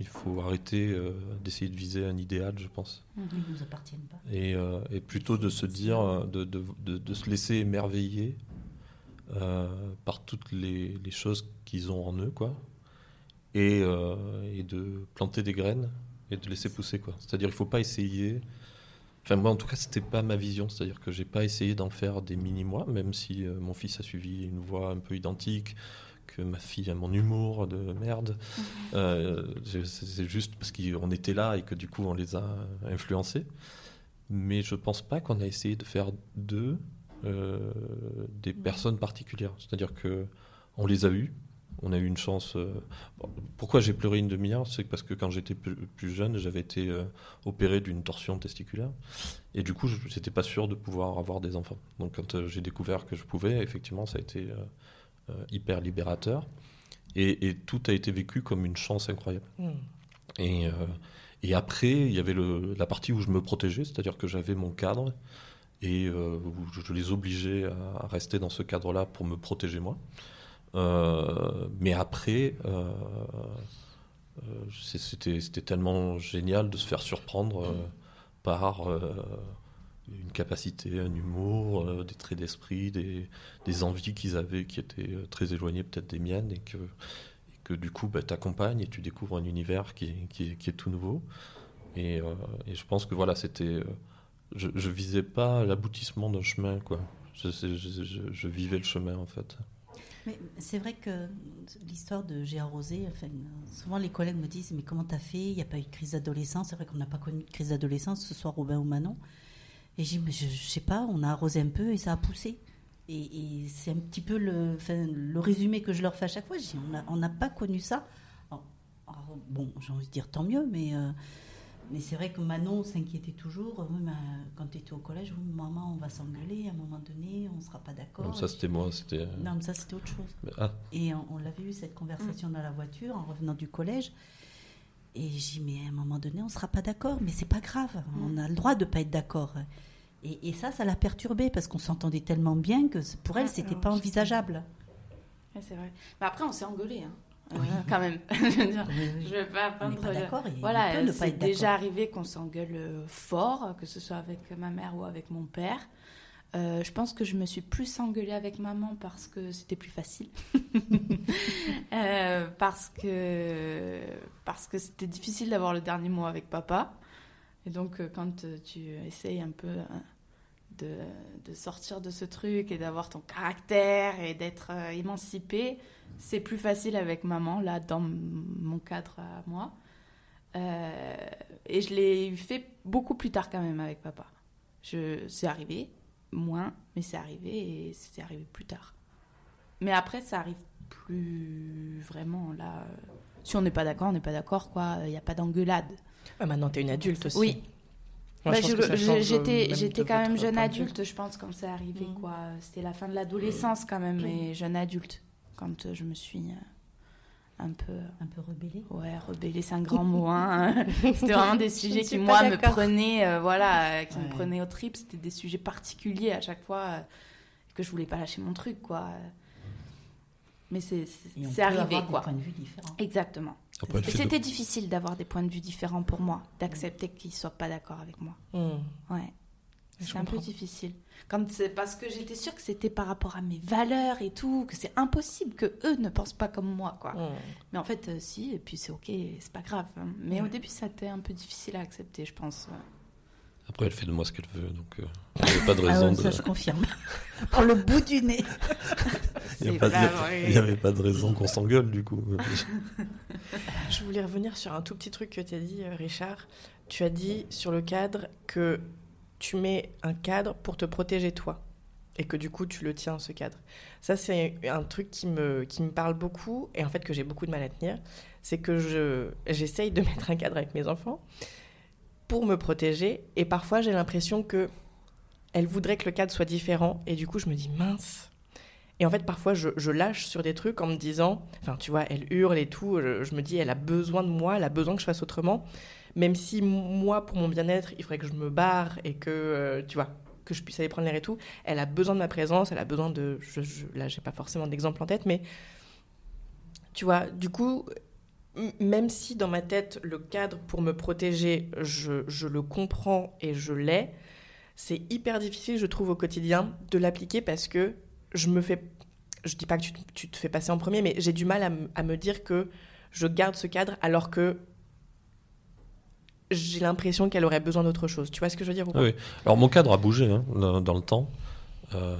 Il faut arrêter euh, d'essayer de viser un idéal, je pense. Ils ne nous appartiennent pas. Et, euh, et plutôt de se dire, euh, de, de, de- de se laisser émerveiller euh, par toutes les, les choses qu'ils ont en eux, quoi. Et, euh, et de planter des graines et de laisser pousser, quoi. C'est-à-dire, il faut pas essayer. Enfin, moi, en tout cas, c'était pas ma vision. C'est-à-dire que j'ai pas essayé d'en faire des mini-moi, même si euh, mon fils a suivi une voie un peu identique, que ma fille a mon humour de merde. Euh, j'ai- c'est juste parce qu'on était là et que du coup, on les a influencés. Mais je pense pas qu'on a essayé de faire d'eux euh, des personnes particulières. C'est-à-dire que on les a eus. On a eu une chance. euh, bon, pourquoi j'ai pleuré une demi-heure C'est parce que quand j'étais plus, jeune, j'avais été euh, opéré d'une torsion testiculaire. Et du coup, je n'étais pas sûr de pouvoir avoir des enfants. Donc, quand euh, j'ai découvert que je pouvais, effectivement, ça a été euh, euh, hyper libérateur. Et, et tout a été vécu comme une chance incroyable. Mm. Et, euh, et après, il y avait le- la partie où je me protégeais, c'est-à-dire que j'avais mon cadre et euh, où je, les obligeais à, rester dans ce cadre-là pour me protéger moi. Euh, mais après, euh, euh, c'était tellement génial de se faire surprendre euh, par euh, une capacité, un humour, euh, des traits d'esprit, des, envies qu'ils avaient qui étaient euh, très éloignées peut-être des miennes et que, du coup bah, t'accompagnes et tu découvres un univers qui, est- tout nouveau. Et, euh, et je pense que voilà, c'était. je, je visais pas l'aboutissement d'un chemin, quoi. Je, vivais le chemin en fait. Mais c'est vrai que l'histoire de arrosé, enfin, souvent les collègues me disent mais comment t'as fait? Il n'y a pas eu de crise d'adolescence. C'est vrai qu'on n'a pas connu de crise d'adolescence, ce soit Robin ou Manon. Et j'ai dit mais je, je sais pas, on a arrosé un peu et ça a poussé. Et, et c'est un petit peu le, enfin, le résumé que je leur fais à chaque fois. Je dis on n'a pas connu ça. Alors, alors, bon, j'ai envie de dire tant mieux, mais euh, mais c'est vrai que Manon s'inquiétait toujours. Oui, mais, euh, quand tu étais au collège, oui, maman, on va s'engueuler à un moment donné, on ne sera pas d'accord. Ça c'était moi, c'était. euh, Non, mais ça c'était autre chose. Ah, Et on, on l'avait eu cette conversation dans la voiture en revenant du collège. Et j'ai dit, mais à un moment donné, on ne sera pas d'accord, mais c'est pas grave, on a le droit de ne pas être d'accord. Et, et ça, ça l'a perturbée parce qu'on s'entendait tellement bien que pour elle, c'était pas envisageable. Ouais, c'est vrai. Mais après, on s'est engueulé, hein. Euh, Oui. quand même. je veux dire, Oui, oui. je vais pas pas d'accord. Voilà, ne pas c'est déjà arrivé qu'on s'engueule euh, fort, que ce soit avec ma mère ou avec mon père. Euh, je pense que je me suis plus engueulée avec maman parce que c'était plus facile. Euh, parce que parce que c'était difficile d'avoir le dernier mot avec papa. Et donc, euh, quand tu essayes un peu euh, de, de sortir de ce truc et d'avoir ton caractère et d'être émancipé, c'est plus facile avec maman, là, dans mon cadre à moi. Et je l'ai fait beaucoup plus tard quand même avec papa. Je, c'est arrivé, moins, mais c'est arrivé et c'est arrivé plus tard. Mais après, ça arrive plus vraiment là. euh, Si on n'est pas d'accord, on n'est pas d'accord, quoi. Il n'y a pas d'engueulade. Ah, maintenant, t'es une adulte aussi. Oui. Moi, Bah, J'étais quand même jeune adulte, je pense, quand c'est arrivé. Mhm. quoi. C'était la fin de l'adolescence quand même, mais jeune adulte, quand euh, je me suis euh, un peu... Un peu rebellée. Ouais, rebellée, c'est un grand mot. Hein. C'était vraiment des sujets qui, moi, me prenaient, euh, voilà, euh, qui me prenaient au trip. C'était des sujets particuliers à chaque fois euh, que je voulais pas lâcher mon truc, quoi. Mais c'est c'est- arrivé, avoir quoi. Des points de vue différents. Exactement. de- c'était difficile d'avoir des points de vue différents pour moi, d'accepter qu'ils soient pas d'accord avec moi. Mm. Ouais. C'est un peu difficile. Quand c'est parce que j'étais sûre que c'était par rapport à mes valeurs et tout, que c'est impossible que eux ne pensent pas comme moi, quoi. Mais en fait, euh, si, et puis c'est ok, c'est pas grave. hein. Mais au début, ça a été un peu difficile à accepter, je pense. ouais. Après, elle fait de moi ce qu'elle veut, donc euh, il n'y a pas de Ah raison ouais, de. ça, je confirme. Par le bout du nez. Il n'y avait pas de raison qu'on s'engueule du coup. Je voulais revenir sur un tout petit truc que tu as dit, euh, Richard. Tu as dit sur le cadre que tu mets un cadre pour te protéger toi et que du coup tu le tiens ce cadre. Ça c'est un truc qui me, qui me parle beaucoup et en fait que j'ai beaucoup de mal à tenir. C'est que je, j'essaye de mettre un cadre avec mes enfants pour me protéger et parfois j'ai l'impression que elles voudraient que le cadre soit différent et du coup je me dis mince. Et en fait, parfois, je, je lâche sur des trucs en me disant, enfin, tu vois, elle hurle et tout, je me dis, elle a besoin de moi, elle a besoin que je fasse autrement, même si moi, pour mon bien-être, il faudrait que je me barre et que, euh, tu vois, que je puisse aller prendre l'air et tout, elle a besoin de ma présence, elle a besoin de, je, je, là, j'ai pas forcément d'exemple en tête, mais, tu vois, du coup, même si dans ma tête, le cadre pour me protéger, je, je le comprends et je l'ai, c'est hyper difficile, je trouve, au quotidien de l'appliquer parce que je me fais. Je dis pas que tu, tu te fais passer en premier, mais j'ai du mal à me dire que je garde ce cadre alors que j'ai l'impression qu'elle aurait besoin d'autre chose. Tu vois ce que je veux dire ou pas? Oui. Alors mon cadre a bougé hein, dans, le temps. Euh,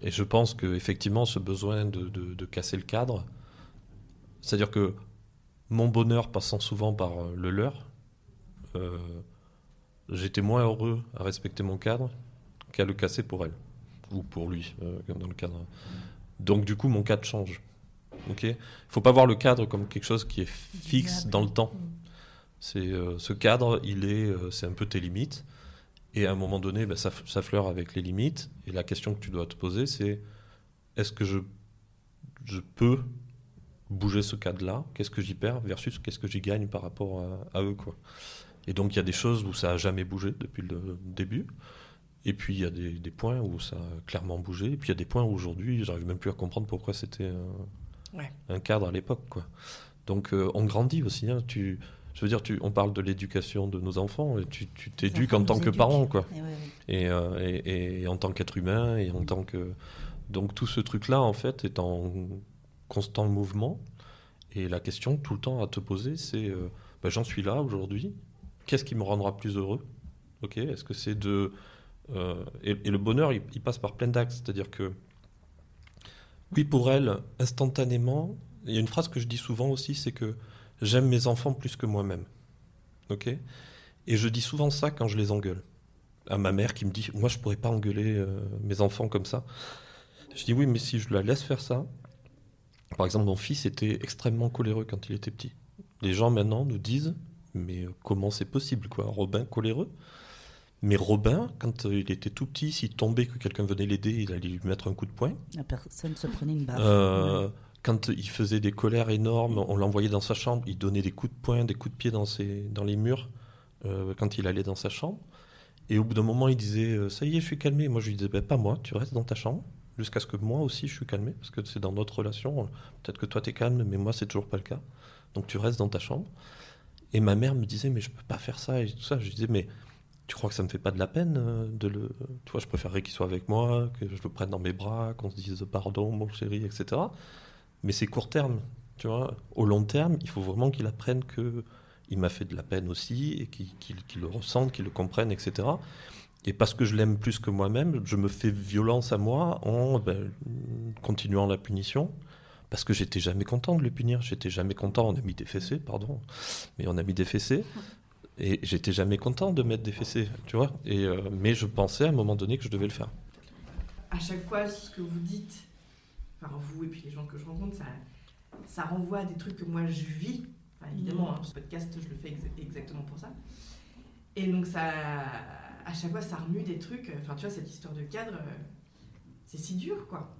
et je pense que effectivement ce besoin de, de- de casser le cadre, c'est-à-dire que mon bonheur passant souvent par euh, le leur, euh, j'étais moins heureux à respecter mon cadre qu'à le casser pour elle ou pour lui euh, dans le cadre. Donc du coup, mon cadre change. Ok? Il faut pas voir le cadre comme quelque chose qui est fixe dans le temps. C'est euh, ce cadre, il est, euh, c'est un peu tes limites. Et à un moment donné, ben, ça, ça fleure avec les limites. Et la question que tu dois te poser, c'est est-ce que je, je peux bouger ce cadre-là? Qu'est-ce que j'y perds versus qu'est-ce que j'y gagne par rapport à, à eux, quoi? Et donc il y a des choses où ça a jamais bougé depuis le début. Et puis il y a des, des points où ça a clairement bougé. Et puis il y a des points où aujourd'hui, j'arrive même plus à comprendre pourquoi c'était un, Ouais. un cadre à l'époque, quoi. Donc euh, on grandit aussi. hein. Tu, je veux dire, tu, on parle de l'éducation de nos enfants. Et tu tu t'éduques en tant que parent, quoi. Et ouais, ouais. Et, euh, et- et en tant qu'être humain et en tant que donc tout ce truc là en fait est en constant mouvement et la question tout le temps à te poser c'est euh, bah, j'en suis là aujourd'hui qu'est-ce qui me rendra plus heureux? Ok est-ce que c'est de euh, et, et le bonheur il, il passe par plein d'axes c'est-à-dire que oui pour elle instantanément il y a une phrase que je dis souvent aussi c'est que j'aime mes enfants plus que moi-même ok? Et je dis souvent ça quand je les engueule à ma mère qui me dit Moi, je pourrais pas engueuler euh, mes enfants comme ça. Je dis Oui, mais si je la laisse faire ça. Par exemple, mon fils était extrêmement coléreux quand il était petit. Les gens maintenant nous disent Mais comment c'est possible, quoi? Robin coléreux? Mais Robin, quand il était tout petit, s'il tombait, que quelqu'un venait l'aider, il allait lui mettre un coup de poing. La personne se prenait une barre. Euh, quand il faisait des colères énormes, on l'envoyait dans sa chambre, il donnait des coups de poing, des coups de pied dans, les murs euh, quand il allait dans sa chambre. Et au bout d'un moment, il disait euh, Ça y est, je suis calmé. Moi, je lui disais Ben, Pas moi, tu restes dans ta chambre jusqu'à ce que moi aussi je suis calmé, parce que c'est dans notre relation. Peut-être que toi, tu es calme, mais moi, c'est toujours pas le cas. Donc, tu restes dans ta chambre. Et ma mère me disait Mais je peux pas faire ça et tout ça. Je lui disais Mais tu crois que ça me fait pas de la peine euh, de le. Tu vois, je préférerais qu'il soit avec moi, que je le prenne dans mes bras, qu'on se dise pardon, mon chéri, etc. Mais c'est court terme, tu vois. Au long terme, il faut vraiment qu'il apprenne que il m'a fait de la peine aussi et qu'il le ressente, qu'il le comprenne, etc. Et parce que je l'aime plus que moi-même, je me fais violence à moi en ben, continuant la punition. Parce que j'étais jamais content de le punir. J'étais jamais content. On a mis des fessées, pardon. Mais on a mis des fessées. Et j'étais jamais content de mettre des fessées, tu vois. Et, euh, mais je pensais à un moment donné que je devais le faire. à chaque fois, ce que vous dites, enfin vous et puis les gens que je rencontre, ça, ça renvoie à des trucs que moi je vis. Enfin, évidemment, hein, ce podcast, je le fais ex- exactement pour ça. Et donc, ça, à chaque fois, ça remue des trucs. Enfin, tu vois, cette histoire de cadre, euh, c'est si dur, quoi.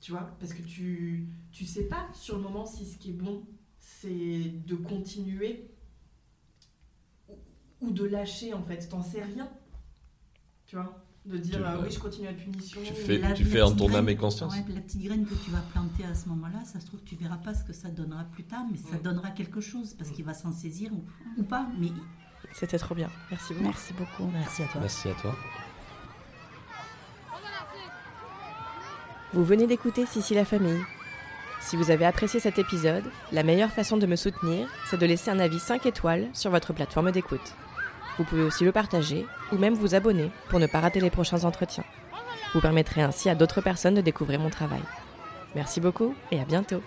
Tu vois, parce que tu, tu sais pas sur le moment si ce qui est bon, c'est de continuer ou, ou de lâcher, en fait. T'en sais rien. Tu vois? De dire, Tu- ah oui, je continue la punition. tu fais- La- tu la fais en ton âme et conscience. ouais, la petite graine que tu vas planter à ce moment-là, ça se trouve, tu verras pas ce que ça donnera plus tard, mais ça Mm. donnera quelque chose parce Mm. qu'il va s'en saisir ou, ou pas. Mais C'était trop bien. Merci beaucoup. Merci beaucoup. merci à toi. Merci à toi. Vous venez d'écouter Sissi la famille. Si vous avez apprécié cet épisode, la meilleure façon de me soutenir, c'est de laisser un avis 5 étoiles sur votre plateforme d'écoute. Vous pouvez aussi le partager ou même vous abonner pour ne pas rater les prochains entretiens. Vous permettrez ainsi à d'autres personnes de découvrir mon travail. Merci beaucoup et à bientôt.